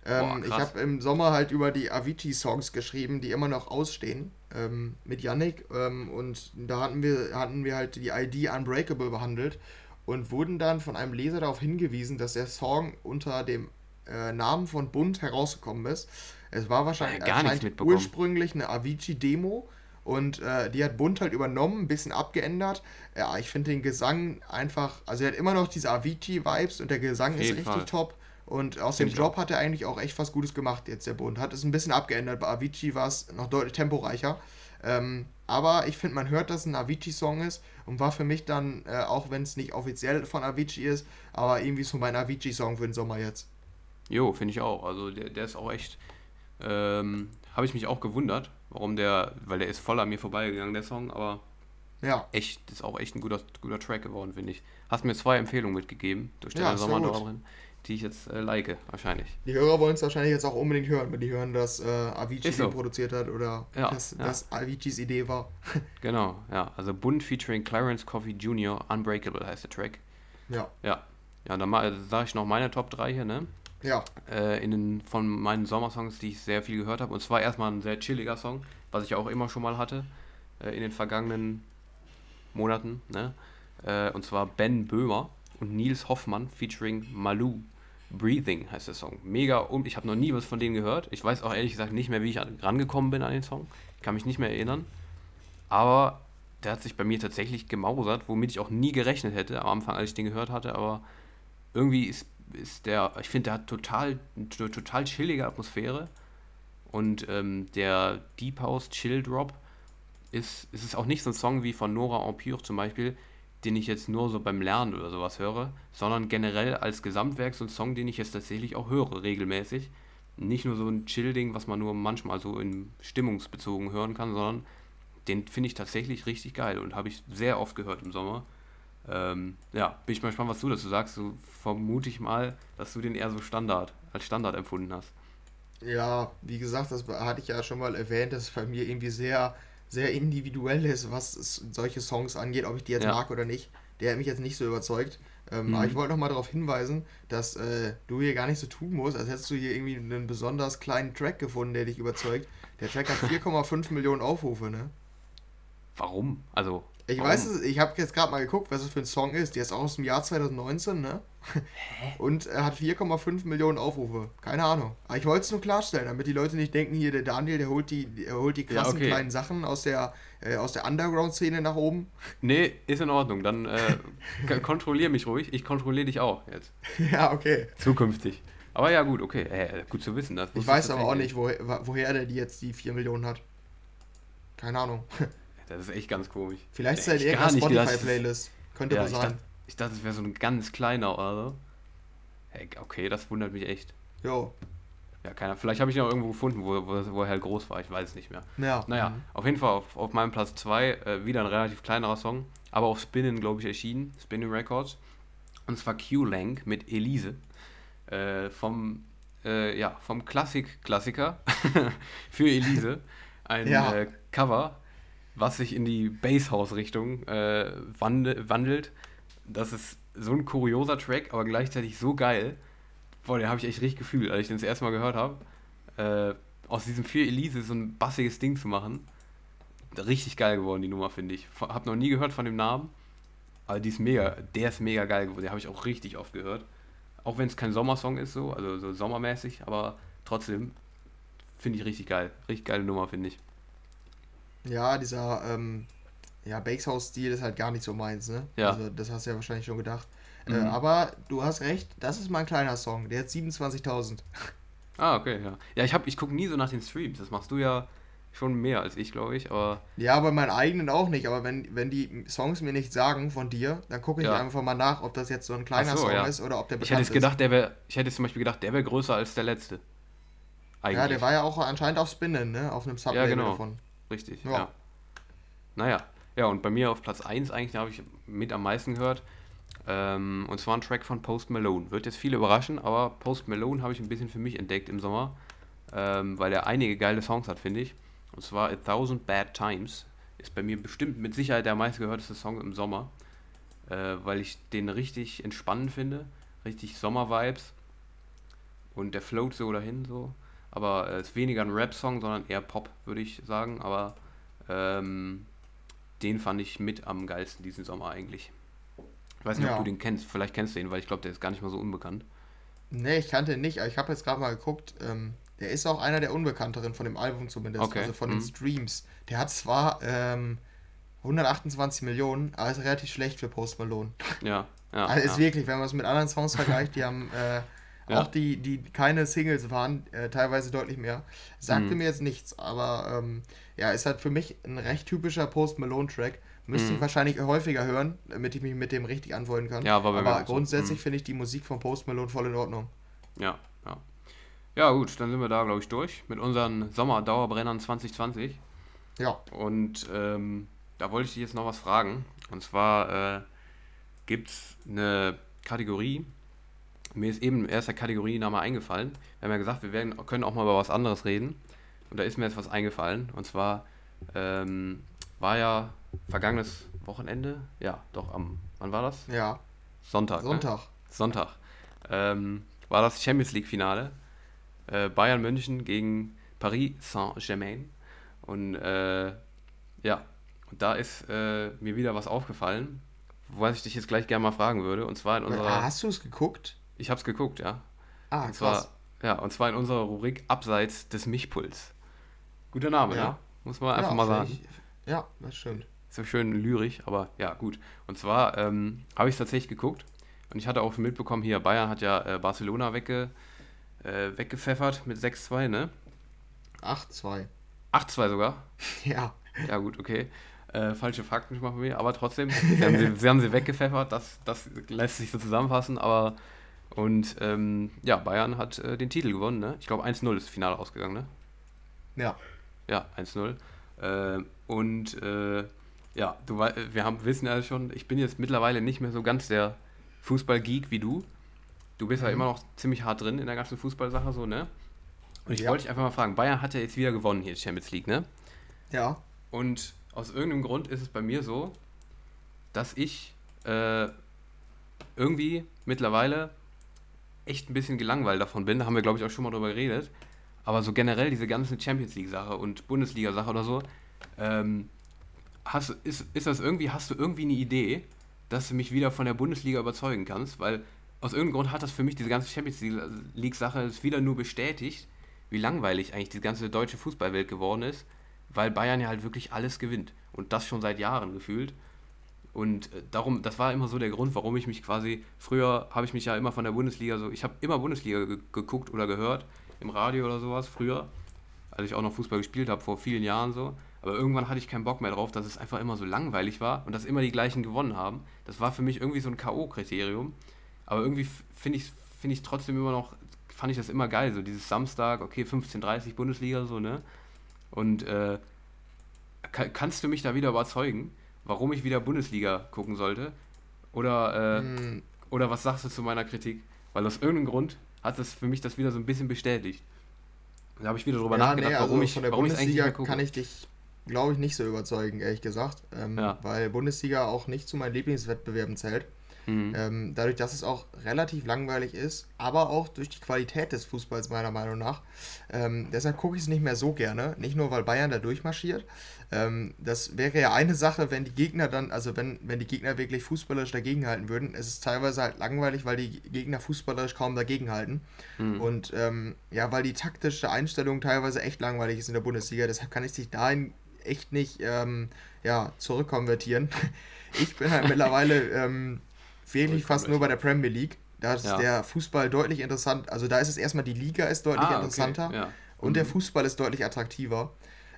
Ähm, Boah, ich habe im Sommer halt über die Avicii-Songs geschrieben, die immer noch ausstehen, ähm, mit Yannick. Ähm, und da hatten wir, hatten wir halt die ID Unbreakable behandelt und wurden dann von einem Leser darauf hingewiesen, dass der Song unter dem äh, Namen von Bund herausgekommen ist. Es war wahrscheinlich Ja, gar nichts anscheinend mitbekommen. ursprünglich eine Avicii-Demo. Und äh, die hat Bund halt übernommen, ein bisschen abgeändert. Ja, ich finde den Gesang einfach, also er hat immer noch diese Avicii-Vibes und der Gesang Auf ist richtig Fall. top. Und aus Find dem Job hat er eigentlich auch echt was Gutes gemacht jetzt, der Bund. Hat es ein bisschen abgeändert. Bei Avicii war es noch deutlich temporeicher. Ähm, aber ich finde, man hört, dass es ein Avicii-Song ist und war für mich dann, äh, auch wenn es nicht offiziell von Avicii ist, aber irgendwie so mein Avicii-Song für den Sommer jetzt. Jo, finde ich auch. Also der, der ist auch echt, ähm, habe ich mich auch gewundert, warum der, weil der ist voll an mir vorbeigegangen, der Song, aber Ja, echt, das ist auch echt ein guter, guter Track geworden, finde ich. Hast mir zwei Empfehlungen mitgegeben durch Ja, ist ja Sommerdauerin, die ich jetzt äh, like, wahrscheinlich. die Hörer wollen es wahrscheinlich jetzt auch unbedingt hören, wenn die hören, dass äh, Avicii so. den produziert hat oder Ja, dass ja. das Aviciis Idee war. Genau, ja. Also Bund featuring Clarence Coffey Jr. Unbreakable heißt der Track. Ja, Ja. Ja, dann sage ich noch meine Top 3 hier, ne? Ja, Äh, in den, von meinen Sommersongs, die ich sehr viel gehört habe. Und zwar erstmal ein sehr chilliger Song, was ich auch immer schon mal hatte äh, in den vergangenen Monaten, ne? Äh, und zwar Ben Böhmer und Nils Hoffmann featuring Malou. Breathing heißt der Song. Mega und ich habe noch nie was von denen gehört. Ich weiß auch ehrlich gesagt nicht mehr, wie ich an, rangekommen bin an den Song. Ich kann mich nicht mehr erinnern. Aber der hat sich bei mir tatsächlich gemausert, womit ich auch nie gerechnet hätte am Anfang, als ich den gehört hatte. Aber irgendwie ist, ist der, ich finde, der hat total, eine total chillige Atmosphäre. Und ähm, der Deep House Chill Drop ist, es ist auch nicht so ein Song wie von Nora En Pure zum Beispiel, den ich jetzt nur so beim Lernen oder sowas höre, sondern generell als Gesamtwerk so ein Song, den ich jetzt tatsächlich auch höre, regelmäßig. Nicht nur so ein Chill-Ding, was man nur manchmal so in stimmungsbezogen hören kann, sondern den finde ich tatsächlich richtig geil und habe ich sehr oft gehört im Sommer. Ähm, ja, bin ich mal gespannt, was du dazu sagst. So vermute ich mal, dass du den eher so Standard, als Standard empfunden hast. Ja, wie gesagt, das hatte ich ja schon mal erwähnt, dass es bei mir irgendwie sehr, sehr individuell ist, was solche Songs angeht, ob ich die jetzt Ja. mag oder nicht. Der hat mich jetzt nicht so überzeugt. Ähm, Mhm. Aber ich wollte noch mal darauf hinweisen, dass äh, du hier gar nicht so tun musst, als hättest du hier irgendwie einen besonders kleinen Track gefunden, der dich überzeugt. Der Track hat 4,5 Millionen Aufrufe, ne? Warum? Also, Ich warum? weiß es, ich habe jetzt gerade mal geguckt, was es für ein Song ist. Der ist auch aus dem Jahr 2019, ne? Und er hat 4,5 Millionen Aufrufe. Keine Ahnung. Aber ich wollte es nur klarstellen, damit die Leute nicht denken, hier der Daniel, der holt die, der holt die Ja, krassen okay. kleinen Sachen aus der, äh, aus der Underground-Szene nach oben. Nee, ist in Ordnung. Dann äh, kontrollier mich ruhig. Ich kontrolliere dich auch jetzt. ja, okay. Zukünftig. Aber ja, gut, okay. Äh, gut zu wissen. Das Ich weiß aber auch nicht, woher, woher der die jetzt die 4 Millionen hat. Keine Ahnung. Das ist echt ganz komisch. Vielleicht ist nicht gedacht, Spotify-Playlist. Könnte Ja, ich sein. dachte, ich dachte, es wäre so ein ganz kleiner oder so. Hey, okay, das wundert mich echt. Jo. Ja, keiner. Vielleicht habe ich ihn auch irgendwo gefunden, wo, wo, wo er halt groß war. Ich weiß es nicht mehr. Ja. Naja, Mhm. auf jeden Fall auf, auf meinem Platz 2 äh, wieder ein relativ kleinerer Song, aber auf Spinnen, glaube ich, erschienen. Spinning Records. Und zwar Q-Lang mit Elise. Äh, vom, äh, ja, vom Klassik-Klassiker für Elise. Ein Ja. äh, Cover, was sich in die Basshouse-Richtung äh, wand wandelt. Das ist so ein kurioser Track, aber gleichzeitig so geil. Boah, den habe ich echt richtig gefühlt, als ich den das erste Mal gehört habe. Äh, aus diesem für Elise so ein bassiges Ding zu machen. Richtig geil geworden, die Nummer, finde ich. Hab noch nie gehört von dem Namen, aber die ist mega, der ist mega geil geworden. Den habe ich auch richtig oft gehört. Auch wenn es kein Sommersong ist, so, also so sommermäßig, aber trotzdem finde ich richtig geil. Richtig geile Nummer, finde ich. Ja, dieser ähm, ja, Bakeshouse-Stil ist halt gar nicht so meins, ne? Ja. Also das hast du ja wahrscheinlich schon gedacht. Äh, Mhm. aber du hast recht, das ist mein kleiner Song. Der hat 27.000. Ah, okay, ja. Ja, ich, hab- ich gucke nie so nach den Streams. Das machst du ja schon mehr als ich, glaube ich. Aber Ja, bei meinen eigenen auch nicht, aber wenn, wenn die Songs mir nichts sagen von dir, dann gucke ich Ja. einfach mal nach, ob das jetzt so ein kleiner so, Song ja. ist oder ob der ich bekannt hätte jetzt ist. gedacht, der wäre. Ich hätte zum Beispiel gedacht, der wäre größer als der letzte. Eigentlich. Ja, der war ja auch anscheinend auf Spinnen, ne? Auf einem Sublabel Ja, genau. davon. Richtig, Ja. ja. Naja, ja, und bei mir auf Platz 1 eigentlich, da habe ich mit am meisten gehört. Ähm, und zwar ein Track von Post Malone. Wird jetzt viele überraschen, aber Post Malone habe ich ein bisschen für mich entdeckt im Sommer, ähm, weil er einige geile Songs hat, finde ich. Und zwar A Thousand Bad Times ist bei mir bestimmt mit Sicherheit der meistgehörteste Song im Sommer, äh, weil ich den richtig entspannend finde, richtig Sommer-Vibes und der float so dahin so. Aber es ist weniger ein Rap-Song, sondern eher Pop, würde ich sagen. Aber ähm, den fand ich mit am geilsten diesen Sommer eigentlich. Ich weiß nicht, Ja. ob du den kennst. Vielleicht kennst du ihn, weil ich glaube, der ist gar nicht mal so unbekannt. Nee, ich kannte ihn nicht, aber ich habe jetzt gerade mal geguckt. Ähm, der ist auch einer der unbekannteren von dem Album zumindest, Okay, also von den mhm. Streams. Der hat zwar ähm, 128 Millionen, aber ist relativ schlecht für Post Malone. Ja, ja. also ist ja. wirklich, wenn man es mit anderen Songs vergleicht, die haben äh, Ja. auch die, die keine Singles waren, äh, teilweise deutlich mehr. Sagte Mhm. mir jetzt nichts, aber ähm, ja, ist halt für mich ein recht typischer Post Malone Track. Müsste Mhm. ich wahrscheinlich häufiger hören, damit ich mich mit dem richtig anfreunden kann. Ja, mir aber auch so. grundsätzlich Mhm. finde ich die Musik von Post Malone voll in Ordnung. Ja, ja. Ja, gut, dann sind wir da, glaube ich, durch mit unseren Sommer-Dauerbrennern 2020. Ja. Und ähm, da wollte ich dich jetzt noch was fragen. Und zwar äh, gibt es eine Kategorie. Mir ist eben erst der Kategoriename eingefallen. Wir haben ja gesagt, wir werden, können auch mal über was anderes reden. Und da ist mir jetzt was eingefallen. Und zwar ähm, war ja vergangenes Wochenende. Ja, doch, am, wann war das? Ja, Sonntag. Ne? Sonntag. Sonntag. Ähm, war das Champions League-Finale. Äh, Bayern München gegen Paris Saint-Germain. Und äh, ja, und da ist äh, mir wieder was aufgefallen, was ich dich jetzt gleich gerne mal fragen würde. Und zwar in unserer. hast du es geguckt? Ich habe es geguckt, ja. Ah, und krass. zwar, ja, und zwar in unserer Rubrik Abseits des Mischpuls. Guter Name, Ja. ne? Muss man einfach ja, mal sagen. Ich, ja, das stimmt. So schön lyrisch, aber ja, gut. Und zwar ähm, habe ich es tatsächlich geguckt und ich hatte auch mitbekommen, hier Bayern hat ja äh, Barcelona wegge, äh, weggepfeffert mit 6-2, ne? 8-2. 8-2 sogar. Ja. Ja, gut, okay. Äh, falsche Fakten machen wir, aber trotzdem, sie haben sie, sie, haben sie weggepfeffert, das, das lässt sich so zusammenfassen, aber und ähm, ja, Bayern hat äh, den Titel gewonnen, ne? Ich glaube 1-0 ist das Finale ausgegangen, ne? Ja. Ja, 1-0. Äh, und äh, ja, du, wir haben, wissen ja schon, ich bin jetzt mittlerweile nicht mehr so ganz der Fußball-Geek wie du. Du bist ja Mhm. immer noch ziemlich hart drin in der ganzen Fußballsache, so, ne? Und ich Ja. wollte dich einfach mal fragen, Bayern hat ja jetzt wieder gewonnen hier, Champions League, ne? Ja. Und aus irgendeinem Grund ist es bei mir so, dass ich äh, irgendwie mittlerweile echt ein bisschen gelangweilt davon bin. Da haben wir, glaube ich, auch schon mal drüber geredet. Aber so generell diese ganze Champions League-Sache und Bundesliga-Sache oder so, ähm, hast, ist, ist das irgendwie, hast du irgendwie eine Idee, dass du mich wieder von der Bundesliga überzeugen kannst? Weil aus irgendeinem Grund hat das für mich diese ganze Champions League-Sache wieder nur bestätigt, wie langweilig eigentlich die ganze deutsche Fußballwelt geworden ist, weil Bayern ja halt wirklich alles gewinnt. Und das schon seit Jahren gefühlt. Und äh, darum, das war immer so der Grund, warum ich mich quasi, früher habe ich mich ja immer von der Bundesliga so, ich habe immer Bundesliga ge geguckt oder gehört, im Radio oder sowas, früher, als ich auch noch Fußball gespielt habe, vor vielen Jahren so. Aber irgendwann hatte ich keinen Bock mehr drauf, dass es einfach immer so langweilig war und dass immer die gleichen gewonnen haben. Das war für mich irgendwie so ein K.O.-Kriterium. Aber irgendwie finde ich finde ich trotzdem immer noch, fand ich das immer geil, so dieses Samstag, okay, 15.30 Bundesliga, so, ne? Und äh, ka- kannst du mich da wieder überzeugen, warum ich wieder Bundesliga gucken sollte? Oder, äh, Hm, oder was sagst du zu meiner Kritik? Weil aus irgendeinem Grund hat das für mich das wieder so ein bisschen bestätigt. Da habe ich wieder drüber ja, nachgedacht, nee, also warum ich von der warum Bundesliga kann ich dich, glaube ich, nicht so überzeugen, ehrlich gesagt. Ähm, Ja. Weil Bundesliga auch nicht zu meinen Lieblingswettbewerben zählt. Mhm. Ähm, dadurch, dass es auch relativ langweilig ist, aber auch durch die Qualität des Fußballs meiner Meinung nach. Ähm, deshalb gucke ich es nicht mehr so gerne. Nicht nur, weil Bayern da durchmarschiert. Ähm, das wäre ja eine Sache, wenn die Gegner dann, also wenn, wenn die Gegner wirklich fußballerisch dagegenhalten würden. Es ist teilweise halt langweilig, weil die Gegner fußballerisch kaum dagegenhalten. Mhm. Und ähm, ja, weil die taktische Einstellung teilweise echt langweilig ist in der Bundesliga. Deshalb kann ich sich dahin echt nicht ähm, ja, zurückkonvertieren. Ich bin halt mittlerweile ähm, wirklich fast nur bei der Premier League. Da ist ja. der Fußball deutlich interessant. Also da ist es erstmal, die Liga ist deutlich ah, interessanter okay. ja. und mhm. der Fußball ist deutlich attraktiver.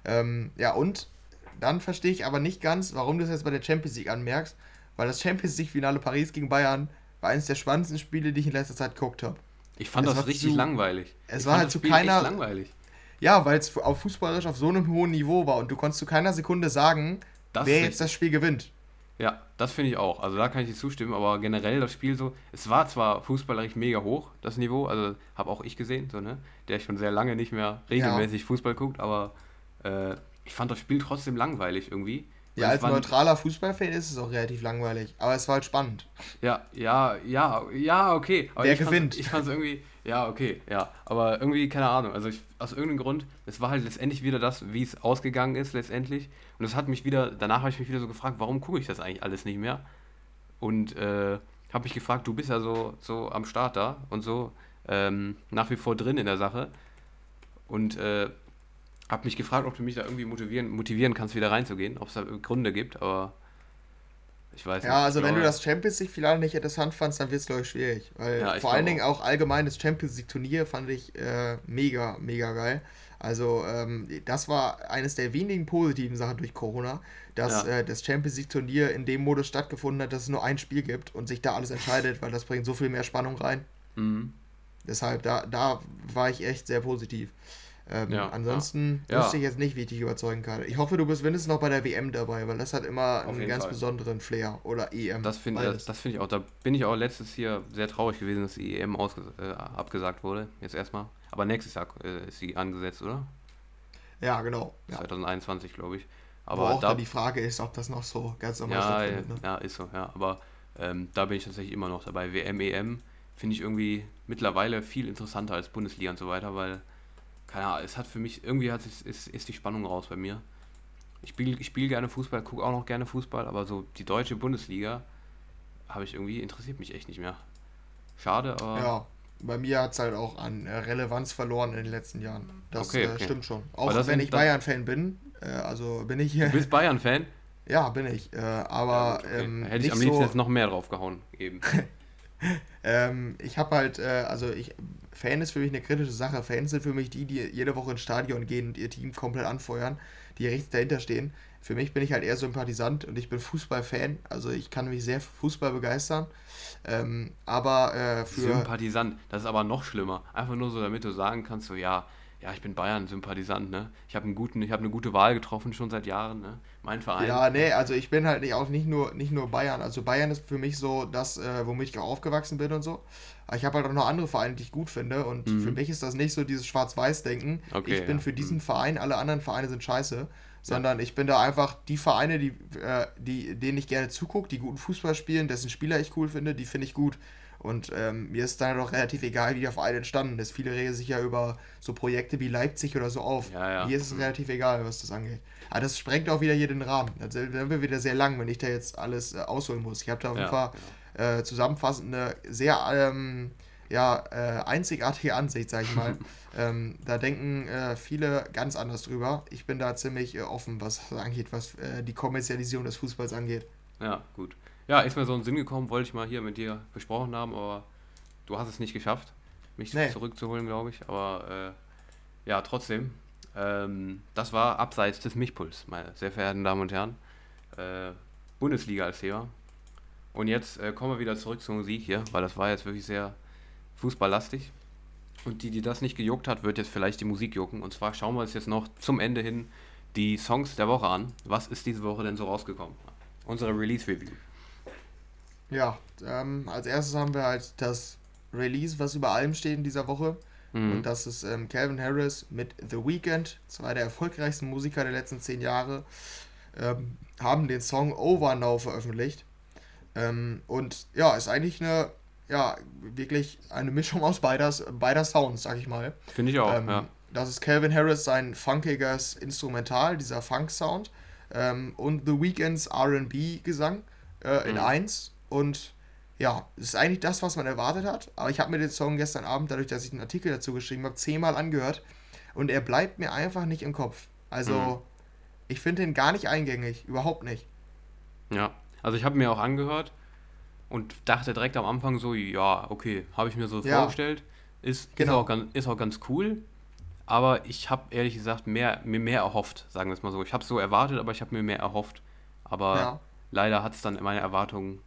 Ähm, ja, und dann verstehe ich aber nicht ganz, warum du es jetzt bei der Champions League anmerkst, weil das Champions League-Finale Paris gegen Bayern war eines der spannendsten Spiele, die ich in letzter Zeit geguckt habe. Ich fand es das richtig zu, langweilig. Es ich war halt zu keiner. langweilig. Ja, weil es auf fußballerisch auf so einem hohen Niveau war und du konntest zu keiner Sekunde sagen, das wer jetzt das Spiel gewinnt. Ja, das finde ich auch. Also da kann ich dir zustimmen, aber generell das Spiel so, es war zwar fußballerisch mega hoch, das Niveau, also habe auch ich gesehen, so, ne, der schon sehr lange nicht mehr regelmäßig ja. Fußball guckt, aber äh, ich fand das Spiel trotzdem langweilig irgendwie. Ja, als neutraler Fußballfan ist es auch relativ langweilig, aber es war halt spannend. Ja, ja, ja, ja, okay. Aber Wer ich gewinnt? Fand's, ich fand es irgendwie, ja, okay, ja. Aber irgendwie, keine Ahnung, also ich, aus irgendeinem Grund, es war halt letztendlich wieder das, wie es ausgegangen ist letztendlich. Und es hat mich wieder, danach habe ich mich wieder so gefragt, warum gucke ich das eigentlich alles nicht mehr? Und äh, habe mich gefragt, du bist ja so, so am Start da und so ähm, nach wie vor drin in der Sache. Und äh, habe mich gefragt, ob du mich da irgendwie motivieren, motivieren kannst, wieder reinzugehen, ob es da Gründe gibt, aber ich weiß ja, nicht. Ja, also wenn du das Champions League-Finale nicht interessant fandst, dann wird es, glaube ich, schwierig. Weil ja, vor allen Dingen auch allgemein das Champions League-Turnier fand ich äh, mega, mega geil. Also ähm, das war eines der wenigen positiven Sachen durch Corona, dass ja. äh, das Champions League-Turnier in dem Modus stattgefunden hat, dass es nur ein Spiel gibt und sich da alles entscheidet, weil das bringt so viel mehr Spannung rein. Mhm. Deshalb, da, da war ich echt sehr positiv. Ähm, ja, ansonsten ja. wüsste ich jetzt nicht, wie ich dich überzeugen kann. Ich hoffe, du bist mindestens noch bei der WM dabei, weil das hat immer Auf einen ganz Fall. besonderen Flair. Oder EM. Das finde das, das find ich auch. Da bin ich auch letztes Jahr sehr traurig gewesen, dass die EM äh, abgesagt wurde. Jetzt erstmal. Aber nächstes Jahr äh, ist sie angesetzt, oder? Ja, genau. 2021, glaube ich. Aber Wo auch da, die Frage ist, ob das noch so ganz normal ja, stattfindet. Ne? Ja, ist so, ja. Aber ähm, da bin ich tatsächlich immer noch dabei. WM, EM finde ich irgendwie mittlerweile viel interessanter als Bundesliga und so weiter, weil keine Ahnung, es hat für mich, irgendwie hat es, ist, ist die Spannung raus bei mir. Ich spiele ich spiel gerne Fußball, gucke auch noch gerne Fußball, aber so die deutsche Bundesliga habe ich irgendwie, interessiert mich echt nicht mehr. Schade, aber. Ja, bei mir hat es halt auch an äh, Relevanz verloren in den letzten Jahren. Das okay, äh, okay. stimmt schon. Auch wenn sind, ich Bayern-Fan bin, äh, also bin ich hier. Du bist Bayern-Fan? Ja, bin ich. Äh, aber. Ja, okay. ähm, Hätte ich am liebsten so jetzt noch mehr drauf gehauen, eben. ähm, ich habe halt, äh, also ich Fan ist für mich eine kritische Sache. Fans sind für mich die, die jede Woche ins Stadion gehen und ihr Team komplett anfeuern, die richtig dahinter stehen. Für mich bin ich halt eher Sympathisant und ich bin Fußballfan. Also ich kann mich sehr für Fußball begeistern. Ähm, aber äh, für. Sympathisant, das ist aber noch schlimmer. Einfach nur so, damit du sagen kannst, so ja, ja, ich bin Bayern-Sympathisant, ne? Ich habe einen guten, ich habe eine gute Wahl getroffen schon seit Jahren, ne? Mein Verein. Ja, nee, also ich bin halt nicht auch nicht nur nicht nur Bayern. Also Bayern ist für mich so das, äh, womit ich auch aufgewachsen bin und so. Aber ich habe halt auch noch andere Vereine, die ich gut finde. Und mhm. für mich ist das nicht so dieses Schwarz-Weiß-Denken. Okay, ich bin ja. für diesen mhm. Verein, alle anderen Vereine sind scheiße. Sondern ja. ich bin da einfach die Vereine, die, äh, die, denen ich gerne zugucke, die guten Fußball spielen, dessen Spieler ich cool finde, die finde ich gut. Und ähm, mir ist dann doch relativ egal, wie der Verein entstanden ist. Viele regen sich ja über so Projekte wie Leipzig oder so auf. Ja, ja. Mir ist es mhm. relativ egal, was das angeht. Aber das sprengt auch wieder hier den Rahmen. Das wäre wir wieder sehr lang, wenn ich da jetzt alles äh, ausholen muss. Ich habe da auf jeden Fall äh, zusammenfassend eine sehr ähm, ja, äh, einzigartige Ansicht, sage ich mal. ähm, da denken äh, viele ganz anders drüber. Ich bin da ziemlich äh, offen, was angeht, was äh, die Kommerzialisierung des Fußballs angeht. Ja, gut. Ja, ist mir so ein Sinn gekommen, wollte ich mal hier mit dir besprochen haben, aber du hast es nicht geschafft, mich nee. zurückzuholen, glaube ich. Aber äh, ja, trotzdem, ähm, das war abseits des Mischpuls, meine sehr verehrten Damen und Herren. Äh, Bundesliga als Thema. Und jetzt äh, kommen wir wieder zurück zur Musik hier, weil das war jetzt wirklich sehr fußballlastig. Und die, die das nicht gejuckt hat, wird jetzt vielleicht die Musik jucken. Und zwar schauen wir uns jetzt noch zum Ende hin die Songs der Woche an. Was ist diese Woche denn so rausgekommen? Unsere Release-Review. Ja, ähm, als erstes haben wir halt das Release, was über allem steht in dieser Woche. Mhm. Und das ist ähm, Calvin Harris mit The Weeknd, zwei der erfolgreichsten Musiker der letzten zehn Jahre, ähm, haben den Song Over Now veröffentlicht. Ähm, und ja, ist eigentlich eine, ja, wirklich eine Mischung aus beider, beider Sounds, sag ich mal. Finde ich auch, ähm, ja. Das ist Calvin Harris sein funkiges Instrumental, dieser Funk-Sound. Ähm, und The Weeknd's RB-Gesang äh, in Mhm. eins. Und ja, es ist eigentlich das, was man erwartet hat. Aber ich habe mir den Song gestern Abend, dadurch, dass ich einen Artikel dazu geschrieben habe, zehnmal angehört. Und er bleibt mir einfach nicht im Kopf. Also, Mhm. ich finde ihn gar nicht eingängig. Überhaupt nicht. Ja, also ich habe mir auch angehört und dachte direkt am Anfang so, ja, okay, habe ich mir so Ja. vorgestellt. Ist, Genau. ist, auch ganz, ist auch ganz cool, aber ich habe ehrlich gesagt mehr, mir mehr erhofft, sagen wir es mal so. Ich habe es so erwartet, aber ich habe mir mehr erhofft. Aber Ja. leider hat es dann meine Erwartungen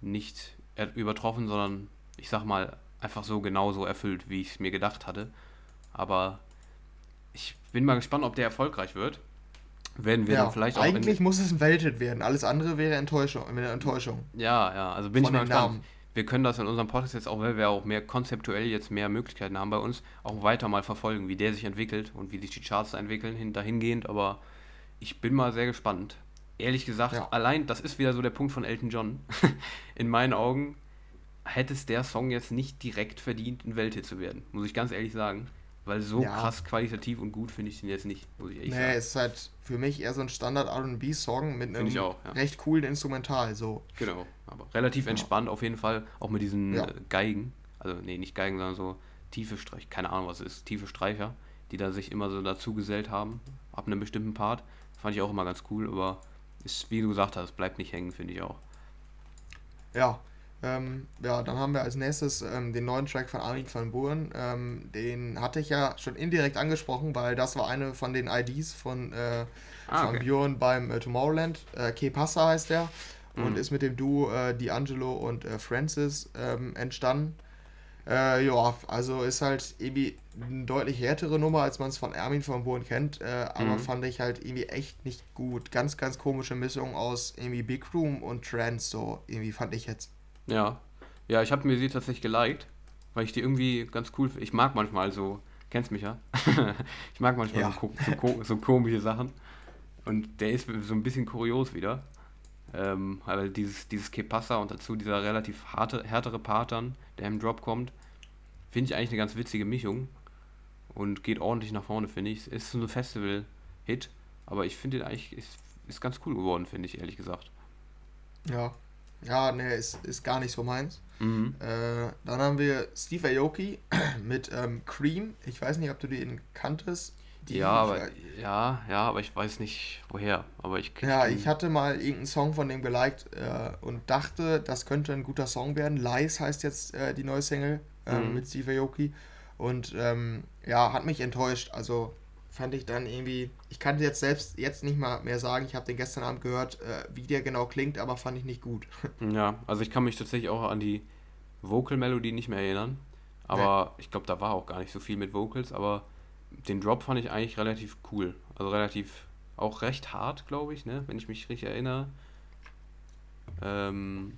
nicht er- übertroffen, sondern ich sag mal einfach so genauso erfüllt, wie ich es mir gedacht hatte. Aber ich bin mal gespannt, ob der erfolgreich wird. Werden wir ja. dann vielleicht auch in, Eigentlich muss es ein Welthit werden. Alles andere wäre Enttäuschung. Eine Enttäuschung. Ja, ja, also bin Von ich mal gespannt. Namen. Wir können das in unserem Podcast jetzt auch, weil wir auch mehr konzeptuell jetzt mehr Möglichkeiten haben bei uns, auch weiter mal verfolgen, wie der sich entwickelt und wie sich die Charts entwickeln, hin, dahingehend. Aber ich bin mal sehr gespannt. Ehrlich gesagt, Ja. allein, das ist wieder so der Punkt von Elton John. in meinen Augen hätte es der Song jetzt nicht direkt verdient, ein Welthit zu werden, muss ich ganz ehrlich sagen. Weil so Ja. krass qualitativ und gut finde ich den jetzt nicht, muss ich ehrlich Nee, sagen. es ist halt für mich eher so ein Standard RB-Song mit einem auch, ja. recht coolen Instrumental. So. Genau, aber relativ entspannt auf jeden Fall, auch mit diesen Ja. äh, Geigen, also nee, nicht Geigen, sondern so tiefe Streicher, keine Ahnung was es ist, tiefe Streicher, die da sich immer so dazu gesellt haben, ab einem bestimmten Part, fand ich auch immer ganz cool, aber ist, wie du gesagt hast, bleibt nicht hängen, finde ich auch. Ja. Ähm, ja, dann haben wir als nächstes ähm, den neuen Track von Armin van Buuren. Ähm, den hatte ich ja schon indirekt angesprochen, weil das war eine von den IDs von, äh, Ah, von okay. Björn beim äh, Tomorrowland. Äh, Ke Passa heißt der. Und Mhm. ist mit dem Duo äh, D'Angelo und äh, Francis ähm, entstanden. Äh, ja, also ist halt irgendwie eine deutlich härtere Nummer, als man es von Armin van Buuren kennt. Äh, aber Mhm. fand ich halt irgendwie echt nicht gut. Ganz, ganz komische Mischung aus irgendwie Big Room und Trance, so irgendwie fand ich jetzt. Ja, ja, ich habe mir sie tatsächlich geliked, weil ich die irgendwie ganz cool, ich mag manchmal so, kennst mich ja, ich mag manchmal Ja. so, so, so komische Sachen und der ist so ein bisschen kurios wieder. Ähm, aber dieses, dieses Que Pasa und dazu dieser relativ harte, härtere Part dann, der im Drop kommt, finde ich eigentlich eine ganz witzige Mischung und geht ordentlich nach vorne, finde ich. Ist so ein Festival-Hit, aber ich finde den eigentlich, ist, ist ganz cool geworden, finde ich, ehrlich gesagt. Ja. Ja, ne, ist, ist gar nicht so meins. Mhm. Äh, dann haben wir Steve Aoki mit ähm, Cream. Ich weiß nicht, ob du den kanntest. Die, Ja, aber ja, ja, aber ich weiß nicht woher. Aber ich Ja, ich hatte mal irgendeinen Song von dem geliked äh, und dachte, das könnte ein guter Song werden. Lies heißt jetzt äh, die neue Single ähm, Mhm. mit Steve Aoki. Und ähm, ja, hat mich enttäuscht. Also fand ich dann irgendwie, ich kann jetzt selbst jetzt nicht mal mehr sagen, ich habe den gestern Abend gehört, äh, wie der genau klingt, aber fand ich nicht gut. Ja, also ich kann mich tatsächlich auch an die Vocal-Melodie nicht mehr erinnern. Aber ich glaube, da war auch gar nicht so viel mit Vocals, aber den Drop fand ich eigentlich relativ cool. Also relativ auch recht hart, glaube ich, ne? Wenn ich mich richtig erinnere. Ähm.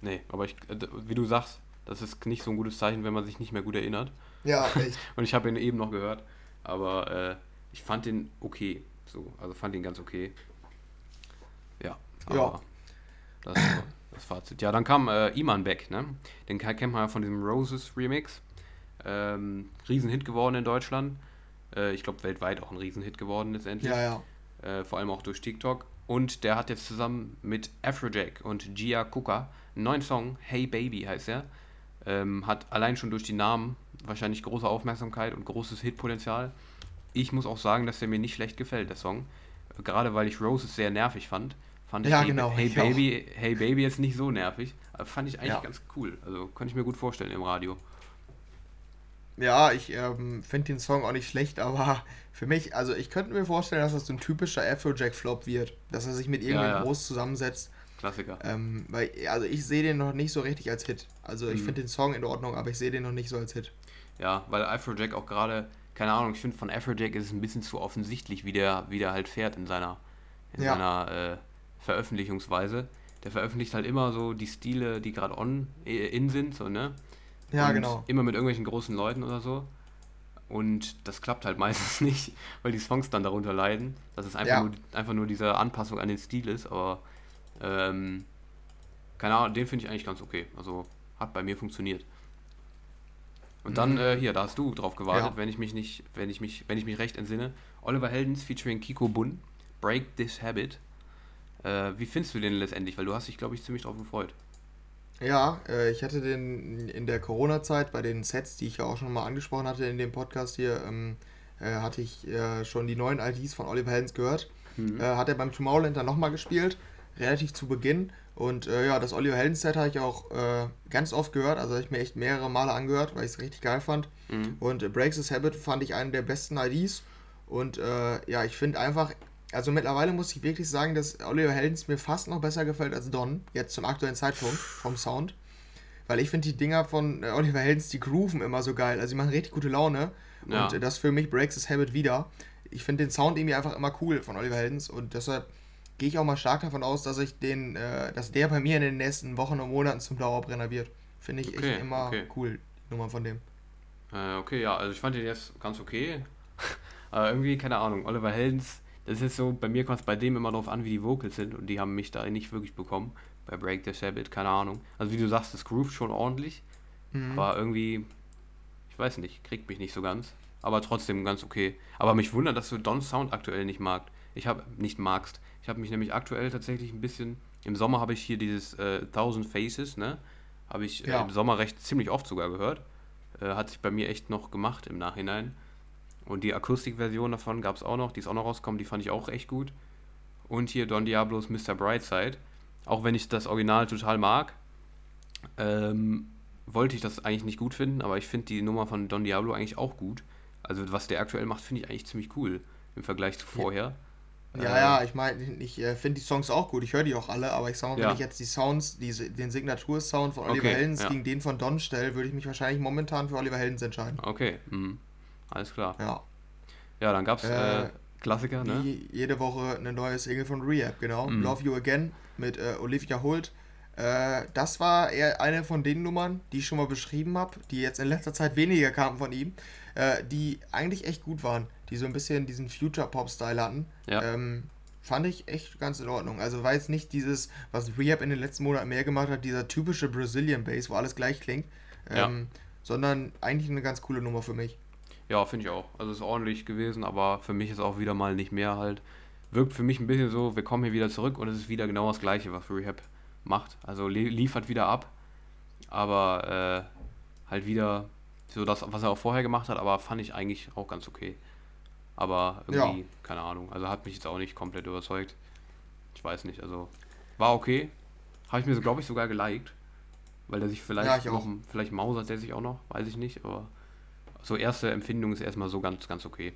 Nee, aber ich, äh, wie du sagst, das ist nicht so ein gutes Zeichen, wenn man sich nicht mehr gut erinnert. ja, echt. Und ich habe ihn eben noch gehört. Aber äh, ich fand den okay. So, also fand ihn ganz okay. Ja, aber Ja. das das Fazit. Ja, dann kam äh, Iman Beck, ne? Den kennt man ja von diesem Roses Remix. Ähm, Riesenhit geworden in Deutschland. Äh, ich glaube weltweit auch ein Riesenhit geworden letztendlich. Ja, ja. Äh, vor allem auch durch TikTok. Und der hat jetzt zusammen mit Afrojack und Gia Kuka einen neuen Song, Hey Baby heißt er. Ähm, hat allein schon durch die Namen wahrscheinlich große Aufmerksamkeit und großes Hitpotenzial. Ich muss auch sagen, dass der mir nicht schlecht gefällt, der Song. Gerade weil ich Roses sehr nervig fand, fand ich Ja, Hey, genau, hey ich Baby, Hey Baby jetzt nicht so nervig. Fand ich eigentlich Ja. ganz cool. Also könnte ich mir gut vorstellen im Radio. Ja, ich ähm, finde den Song auch nicht schlecht, aber für mich, also ich könnte mir vorstellen, dass das so ein typischer Afrojack-Flop wird. Dass er sich mit irgendwem ja. groß zusammensetzt. Klassiker. Ähm, weil, also ich sehe den noch nicht so richtig als Hit. Also ich Mhm. finde den Song in Ordnung, aber ich sehe den noch nicht so als Hit. Ja, weil Afrojack auch gerade, keine Ahnung, ich finde von Afrojack ist es ein bisschen zu offensichtlich, wie der, wie der halt fährt in seiner, in Ja. seiner äh, Veröffentlichungsweise. Der veröffentlicht halt immer so die Stile, die gerade on äh, in sind, so, ne? Ja, Und genau. Immer mit irgendwelchen großen Leuten oder so. Und das klappt halt meistens nicht, weil die Songs dann darunter leiden. Dass es einfach, Ja. nur, einfach nur diese Anpassung an den Stil ist. Aber ähm, keine Ahnung, den finde ich eigentlich ganz okay. Also hat bei mir funktioniert. Und dann mhm. äh, hier, da hast du drauf gewartet, ja. wenn ich mich nicht, wenn ich mich, wenn ich mich recht entsinne. Oliver Heldens featuring Kiko Bun, Break This Habit. Äh, wie findest du den letztendlich? Weil du hast dich, glaube ich, ziemlich drauf gefreut. Ja, äh, ich hatte den in der Corona-Zeit bei den Sets, die ich ja auch schon mal angesprochen hatte in dem Podcast hier, ähm, äh, hatte ich äh, schon die neuen IDs von Oliver Heldens gehört. Mhm. Äh, hat er beim Tomorrowland dann nochmal gespielt, relativ zu Beginn. Und äh, ja, das Oliver Heldens Set habe ich auch äh, ganz oft gehört, also habe ich mir echt mehrere Male angehört, weil ich es richtig geil fand. Mhm. Und Breaks His Habit fand ich einen der besten IDs. Und ja, ich finde einfach, also mittlerweile muss ich wirklich sagen, dass Oliver Heldens mir fast noch besser gefällt als Don, jetzt zum aktuellen Zeitpunkt vom Sound. Weil ich finde die Dinger von äh, Oliver Heldens, die grooven immer so geil. Also die machen richtig gute Laune. Ja. Und das für mich breaks das Habit wieder. Ich finde den Sound irgendwie einfach immer cool von Oliver Heldens und deshalb gehe ich auch mal stark davon aus, dass ich den, äh, dass der bei mir in den nächsten Wochen und Monaten zum Dauerbrenner wird. Finde ich okay, echt immer okay. cool, die Nummer von dem. Äh, okay, ja, also ich fand den jetzt ganz okay. Aber irgendwie, keine Ahnung, Oliver Heldens das ist so, bei mir kommt es bei dem immer darauf an, wie die Vocals sind und die haben mich da nicht wirklich bekommen. Bei Break the Sabbath, keine Ahnung. Also wie du sagst, das groovt schon ordentlich, mhm. aber irgendwie, ich weiß nicht, kriegt mich nicht so ganz. Aber trotzdem ganz okay. Aber mich wundert, dass du Don's Sound aktuell nicht magst. Ich habe nicht magst. Ich habe mich nämlich aktuell tatsächlich ein bisschen. Im Sommer habe ich hier dieses äh, Thousand Faces, ne? Habe ich äh, ja. äh, im Sommer recht ziemlich oft sogar gehört. Äh, hat sich bei mir echt noch gemacht im Nachhinein. Und die Akustikversion davon gab es auch noch, die ist auch noch rausgekommen, die fand ich auch echt gut. Und hier Don Diablos Mr. Brightside. Auch wenn ich das Original total mag, ähm, wollte ich das eigentlich nicht gut finden, aber ich finde die Nummer von Don Diablo eigentlich auch gut. Also was der aktuell macht, finde ich eigentlich ziemlich cool im Vergleich zu vorher. Ja, äh, ja, ich meine, ich äh, finde die Songs auch gut, ich höre die auch alle, aber ich sag mal, ja. wenn ich jetzt die Sounds, diese, den Signatursound von Oliver okay, Heldens ja. gegen den von Don stelle, würde ich mich wahrscheinlich momentan für Oliver Heldens entscheiden. Okay, mhm. Alles klar. Ja. Ja, dann gab es äh, äh, Klassiker, ne? Jede Woche eine neue Single von Rehab, genau. Mm. Love You Again mit äh, Olivia Holt. Äh, das war eher eine von den Nummern, die ich schon mal beschrieben habe, die jetzt in letzter Zeit weniger kamen von ihm, äh, die eigentlich echt gut waren, die so ein bisschen diesen Future-Pop-Style hatten. Ja. Ähm, fand ich echt ganz in Ordnung. Also war jetzt nicht dieses, was Rehab in den letzten Monaten mehr gemacht hat, dieser typische Brazilian Bass, wo alles gleich klingt, ähm, ja. sondern eigentlich eine ganz coole Nummer für mich. Ja, finde ich auch. Also ist ordentlich gewesen, aber für mich ist auch wieder mal nicht mehr halt. Wirkt für mich ein bisschen so, wir kommen hier wieder zurück und es ist wieder genau das gleiche, was Rehab macht. Also li liefert wieder ab, aber äh, halt wieder so das, was er auch vorher gemacht hat, aber fand ich eigentlich auch ganz okay. Aber irgendwie, ja. keine Ahnung, also hat mich jetzt auch nicht komplett überzeugt. Ich weiß nicht, also war okay. Habe ich mir, so, glaube ich, sogar geliked. Weil der sich vielleicht ja, noch, vielleicht mausert der sich auch noch, weiß ich nicht, aber so erste Empfindung ist erstmal so ganz, ganz okay.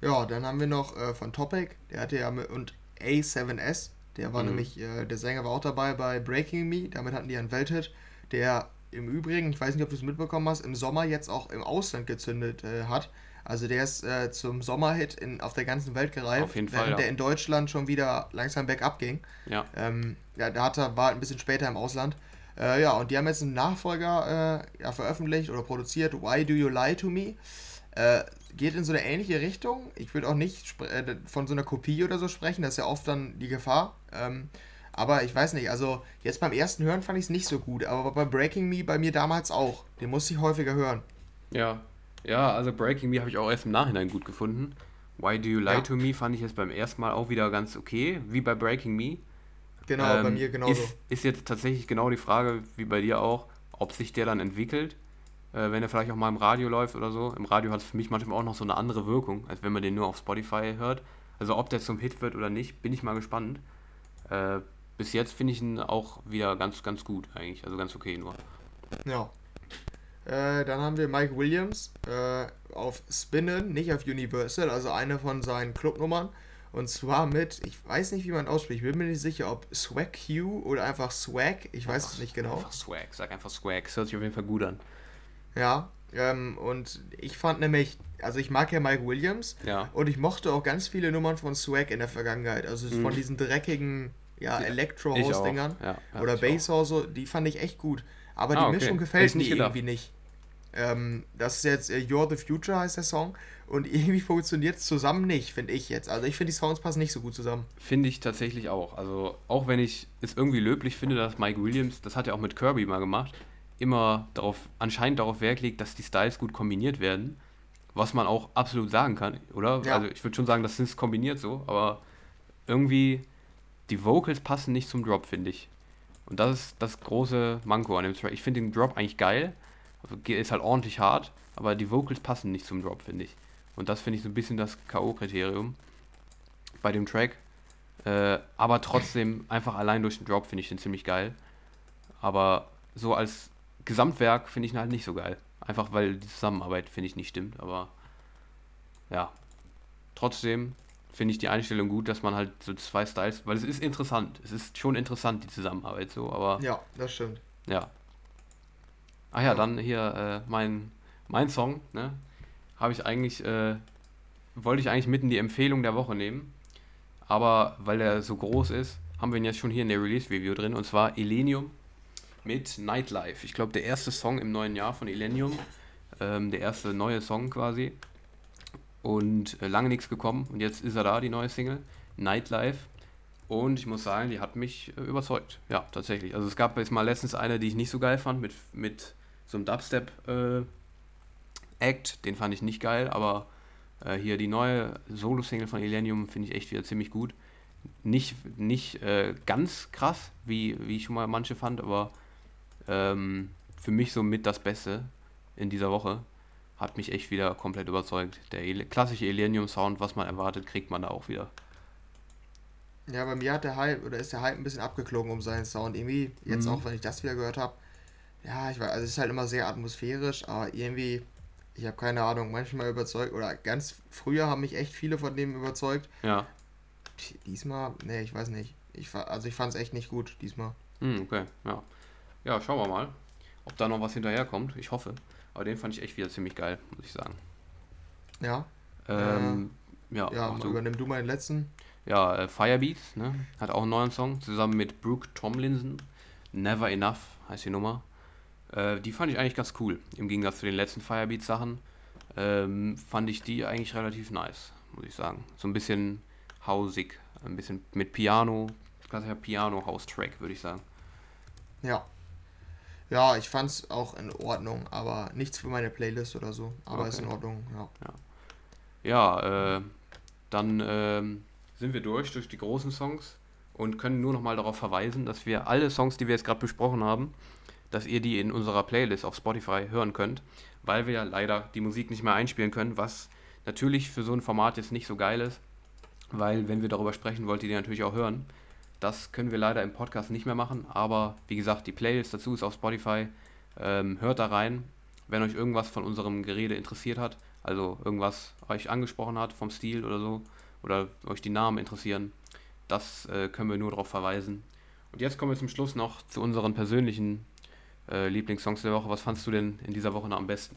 Ja, dann haben wir noch äh, von Topic, der hatte ja mit, und A7S, der war mhm. nämlich, äh, der Sänger war auch dabei bei Breaking Me, damit hatten die einen Welthit, der im Übrigen, ich weiß nicht, ob du es mitbekommen hast, im Sommer jetzt auch im Ausland gezündet äh, hat. Also der ist äh, zum Sommerhit in, auf der ganzen Welt gereift, auf jeden Fall, während ja. der in Deutschland schon wieder langsam bergab ging. Ja. Ähm, ja, da hat er, war ein bisschen später im Ausland. Äh, ja, und die haben jetzt einen Nachfolger äh, ja, veröffentlicht oder produziert, Why Do You Lie to Me? Äh, geht in so eine ähnliche Richtung. Ich würde auch nicht äh, von so einer Kopie oder so sprechen, das ist ja oft dann die Gefahr. Ähm, aber ich weiß nicht, also jetzt beim ersten Hören fand ich es nicht so gut, aber bei Breaking Me bei mir damals auch. Den musste ich häufiger hören. Ja, ja, also Breaking Me habe ich auch erst im Nachhinein gut gefunden. Why Do You Lie ja. to Me fand ich jetzt beim ersten Mal auch wieder ganz okay, wie bei Breaking Me. Genau, ähm, bei mir genauso. Ist, ist jetzt tatsächlich genau die Frage, wie bei dir auch, ob sich der dann entwickelt, äh, wenn er vielleicht auch mal im Radio läuft oder so. Im Radio hat es für mich manchmal auch noch so eine andere Wirkung, als wenn man den nur auf Spotify hört. Also ob der zum Hit wird oder nicht, bin ich mal gespannt. Äh, bis jetzt finde ich ihn auch wieder ganz, ganz gut eigentlich, also ganz okay nur. Ja. Äh, dann haben wir Mike Williams äh, auf Spinnen, nicht auf Universal, also eine von seinen Clubnummern. Und zwar mit, ich weiß nicht, wie man ausspricht, ich bin mir nicht sicher, ob Swag Q oder einfach Swag, ich weiß es nicht genau. Einfach Swag, sag einfach Swag, das hört sich auf jeden Fall gut an. Ja, ähm, und ich fand nämlich, also ich mag ja Mike Williams ja. und ich mochte auch ganz viele Nummern von Swag in der Vergangenheit, also mhm. von diesen dreckigen, ja, Elektro-House-Dingern ja, ja, oder Bass-House, die fand ich echt gut. Aber ah, die okay. Mischung gefällt mir irgendwie nicht. Ähm, das ist jetzt äh, You're the Future heißt der Song. Und irgendwie funktioniert es zusammen nicht, finde ich jetzt. Also ich finde, die Sounds passen nicht so gut zusammen. Finde ich tatsächlich auch. Also auch wenn ich es irgendwie löblich finde, dass Mike Williams, das hat er auch mit Kirby mal gemacht, immer darauf, anscheinend darauf Wert legt, dass die Styles gut kombiniert werden. Was man auch absolut sagen kann, oder? Ja. Also ich würde schon sagen, das ist kombiniert so, aber irgendwie die Vocals passen nicht zum Drop, finde ich. Und das ist das große Manko an dem Track. Ich finde den Drop eigentlich geil. Also ist halt ordentlich hart, aber die Vocals passen nicht zum Drop, finde ich. Und das finde ich so ein bisschen das K.O.-Kriterium bei dem Track. Äh, aber trotzdem, einfach allein durch den Drop finde ich den ziemlich geil. Aber so als Gesamtwerk finde ich ihn halt nicht so geil. Einfach weil die Zusammenarbeit, finde ich, nicht stimmt. Aber ja, trotzdem finde ich die Einstellung gut, dass man halt so zwei Styles, weil es ist interessant. Es ist schon interessant, die Zusammenarbeit so, aber. Ja, das stimmt. Ja. Ach ja, dann hier äh, mein, mein Song, ne? Habe ich eigentlich, äh, wollte ich eigentlich mitten die Empfehlung der Woche nehmen. Aber weil er so groß ist, haben wir ihn jetzt schon hier in der Release-Review drin. Und zwar Elenium mit Nightlife. Ich glaube, der erste Song im neuen Jahr von Elenium. Ähm, der erste neue Song quasi und äh, lange nichts gekommen und jetzt ist er da, die neue Single, Nightlife. Und ich muss sagen, die hat mich äh, überzeugt. Ja, tatsächlich. Also es gab jetzt mal letztens eine, die ich nicht so geil fand, mit, mit so einem Dubstep-Act. Äh, Den fand ich nicht geil, aber äh, hier die neue Solo-Single von Elenium finde ich echt wieder ziemlich gut. Nicht, nicht äh, ganz krass, wie, wie ich schon mal manche fand, aber ähm, für mich so mit das Beste in dieser Woche hat mich echt wieder komplett überzeugt. Der ele klassische Elenium-Sound, was man erwartet, kriegt man da auch wieder. Ja, bei mir hat der Hype, oder ist der Hype ein bisschen abgeklungen um seinen Sound. Irgendwie, jetzt mhm. auch wenn ich das wieder gehört habe, ja, ich weiß, also es ist halt immer sehr atmosphärisch, aber irgendwie, ich habe keine Ahnung, manchmal überzeugt, oder ganz früher haben mich echt viele von dem überzeugt. Ja. Diesmal, nee, ich weiß nicht. Ich, also ich fand es echt nicht gut diesmal. Mhm, okay, ja. Ja, schauen wir mal, ob da noch was hinterherkommt. Ich hoffe. Aber den fand ich echt wieder ziemlich geil, muss ich sagen. Ja. Ähm, äh, ja, ja du. übernimm du mal den letzten. Ja, äh, Firebeats, ne? Hat auch einen neuen Song, zusammen mit Brooke Tomlinson. Never Enough heißt die Nummer. Äh, die fand ich eigentlich ganz cool. Im Gegensatz zu den letzten Firebeats-Sachen ähm, fand ich die eigentlich relativ nice, muss ich sagen. So ein bisschen hausig, ein bisschen mit Piano, klassischer Piano-House-Track, würde ich sagen. Ja, ja, ich fand es auch in Ordnung, aber nichts für meine Playlist oder so. Aber okay. ist in Ordnung, ja. Ja, ja äh, dann äh, sind wir durch, durch die großen Songs und können nur noch mal darauf verweisen, dass wir alle Songs, die wir jetzt gerade besprochen haben, dass ihr die in unserer Playlist auf Spotify hören könnt, weil wir ja leider die Musik nicht mehr einspielen können, was natürlich für so ein Format jetzt nicht so geil ist, weil wenn wir darüber sprechen, wollt ihr die natürlich auch hören. Das können wir leider im Podcast nicht mehr machen, aber wie gesagt, die Playlist dazu ist auf Spotify. Ähm, hört da rein, wenn euch irgendwas von unserem Gerede interessiert hat, also irgendwas euch angesprochen hat vom Stil oder so, oder euch die Namen interessieren, das äh, können wir nur darauf verweisen. Und jetzt kommen wir zum Schluss noch zu unseren persönlichen äh, Lieblingssongs der Woche. Was fandst du denn in dieser Woche noch am besten?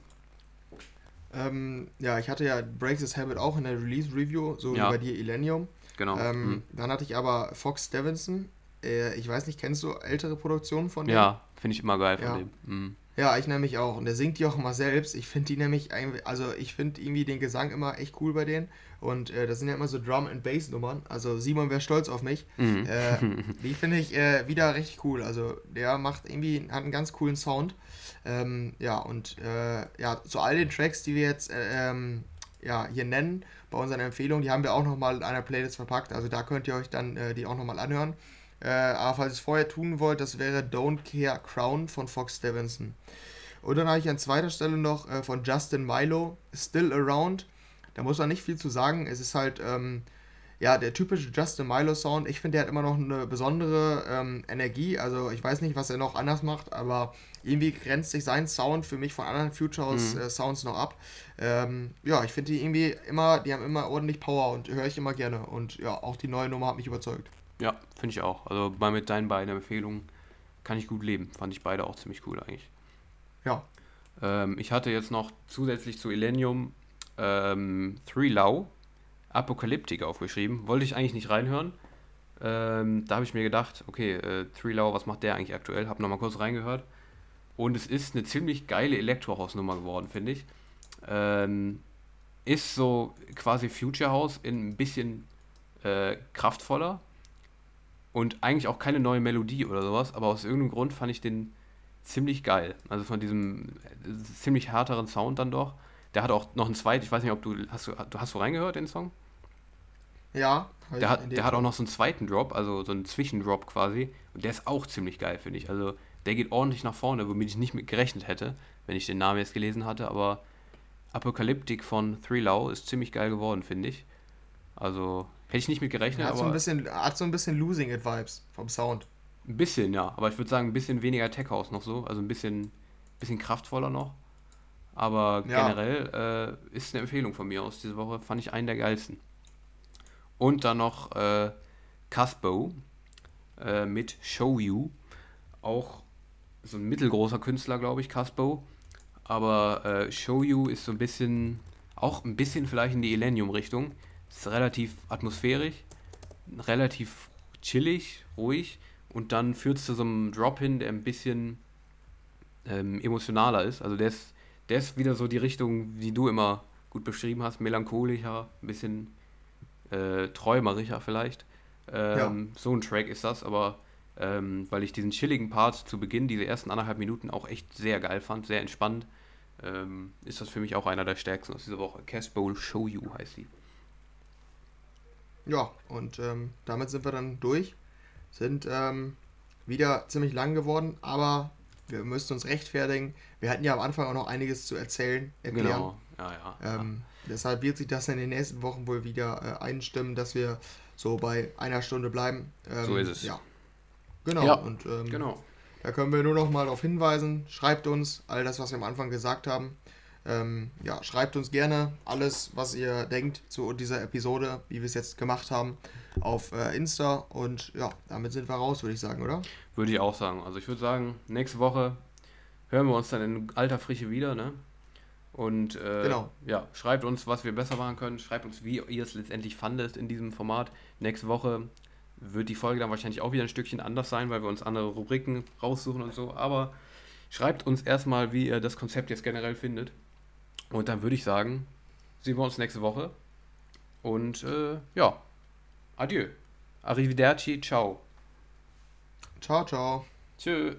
Ähm, ja, ich hatte ja Break This Habit auch in der Release Review, so ja. wie bei dir Illenium. Genau. Ähm, mhm. Dann hatte ich aber Fox Stevenson. Äh, ich weiß nicht, kennst du ältere Produktionen von dem? Ja, finde ich immer geil von ja. dem. Mhm. Ja, ich nämlich auch. Und der singt die auch immer selbst. Ich finde die nämlich, also ich finde irgendwie den Gesang immer echt cool bei denen. Und äh, das sind ja immer so Drum and Bass Nummern. Also Simon wäre stolz auf mich. Mhm. Äh, die finde ich äh, wieder richtig cool. Also der macht irgendwie, hat einen ganz coolen Sound. Ähm, ja, und äh, ja, zu all den Tracks, die wir jetzt äh, ähm, ja, hier nennen, bei unseren Empfehlungen, die haben wir auch nochmal in einer Playlist verpackt. Also da könnt ihr euch dann äh, die auch nochmal anhören. Äh, aber falls ihr es vorher tun wollt, das wäre Don't Care Crown von Fox Stevenson. Und dann habe ich an zweiter Stelle noch äh, von Justin Milo, Still Around. Da muss man nicht viel zu sagen. Es ist halt, ähm, ja, der typische Justin Milo Sound. Ich finde, der hat immer noch eine besondere ähm, Energie. Also ich weiß nicht, was er noch anders macht, aber irgendwie grenzt sich sein Sound für mich von anderen Future House mhm. äh, Sounds noch ab. Ähm, ja, ich finde die irgendwie immer, die haben immer ordentlich Power und höre ich immer gerne. Und ja, auch die neue Nummer hat mich überzeugt. Ja, finde ich auch. Also bei mit deinen beiden Empfehlungen kann ich gut leben. Fand ich beide auch ziemlich cool eigentlich. Ja. Ähm, ich hatte jetzt noch zusätzlich zu Illenium ähm, Three Lau Apokalyptik aufgeschrieben. Wollte ich eigentlich nicht reinhören. Ähm, da habe ich mir gedacht, okay, äh, Three Lau, was macht der eigentlich aktuell? Habe nochmal kurz reingehört. Und es ist eine ziemlich geile Elektrohausnummer geworden, finde ich. Ähm, ist so quasi Future House in ein bisschen äh, kraftvoller und eigentlich auch keine neue Melodie oder sowas, aber aus irgendeinem Grund fand ich den ziemlich geil. Also von diesem äh, ziemlich härteren Sound dann doch. Der hat auch noch einen zweiten, ich weiß nicht, ob du hast du, hast du reingehört den Song? Ja. Der hat, der hat auch noch so einen zweiten Drop, also so einen Zwischendrop quasi. Und der ist auch ziemlich geil, finde ich. Also der geht ordentlich nach vorne, womit ich nicht mit gerechnet hätte, wenn ich den Namen jetzt gelesen hatte. Aber Apokalyptik von Three Law ist ziemlich geil geworden, finde ich. Also hätte ich nicht mit gerechnet. Hat, so ein, bisschen, hat so ein bisschen Losing It Vibes vom Sound. Ein bisschen, ja. Aber ich würde sagen, ein bisschen weniger Tech House noch so. Also ein bisschen, bisschen kraftvoller noch. Aber ja. generell äh, ist eine Empfehlung von mir aus diese Woche. Fand ich einen der geilsten. Und dann noch äh, Casbo äh, mit Show You. Auch so ein mittelgroßer Künstler, glaube ich, Casbo. Aber äh, Show You ist so ein bisschen, auch ein bisschen vielleicht in die Elenium-Richtung. Ist relativ atmosphärisch, relativ chillig, ruhig. Und dann führt es zu so einem Drop hin, der ein bisschen ähm, emotionaler ist. Also der ist, der ist wieder so die Richtung, die du immer gut beschrieben hast, melancholischer, ein bisschen äh, träumerischer vielleicht. Ähm, ja. So ein Track ist das, aber ähm, weil ich diesen chilligen Part zu Beginn, diese ersten anderthalb Minuten auch echt sehr geil fand, sehr entspannt, ähm, ist das für mich auch einer der stärksten aus dieser Woche. Cast Bowl Show You heißt sie. Ja, und ähm, damit sind wir dann durch. Sind ähm, wieder ziemlich lang geworden, aber wir müssen uns rechtfertigen. Wir hatten ja am Anfang auch noch einiges zu erzählen, erklären. Genau, ja, ja. Ähm, Deshalb wird sich das in den nächsten Wochen wohl wieder äh, einstimmen, dass wir so bei einer Stunde bleiben. Ähm, so ist es. Ja. Genau. Ja, und ähm, genau. da können wir nur noch mal darauf hinweisen. Schreibt uns all das, was wir am Anfang gesagt haben. Ähm, ja, schreibt uns gerne alles, was ihr denkt zu dieser Episode, wie wir es jetzt gemacht haben, auf äh, Insta. Und ja, damit sind wir raus, würde ich sagen, oder? Würde ich auch sagen. Also ich würde sagen, nächste Woche hören wir uns dann in alter Frische wieder, ne? Und äh, genau. ja, schreibt uns, was wir besser machen können. Schreibt uns, wie ihr es letztendlich fandet in diesem Format. Nächste Woche wird die Folge dann wahrscheinlich auch wieder ein Stückchen anders sein, weil wir uns andere Rubriken raussuchen und so. Aber schreibt uns erstmal, wie ihr das Konzept jetzt generell findet. Und dann würde ich sagen, sehen wir uns nächste Woche. Und äh, ja, adieu. Arrivederci, ciao. Ciao, ciao. Tschüss.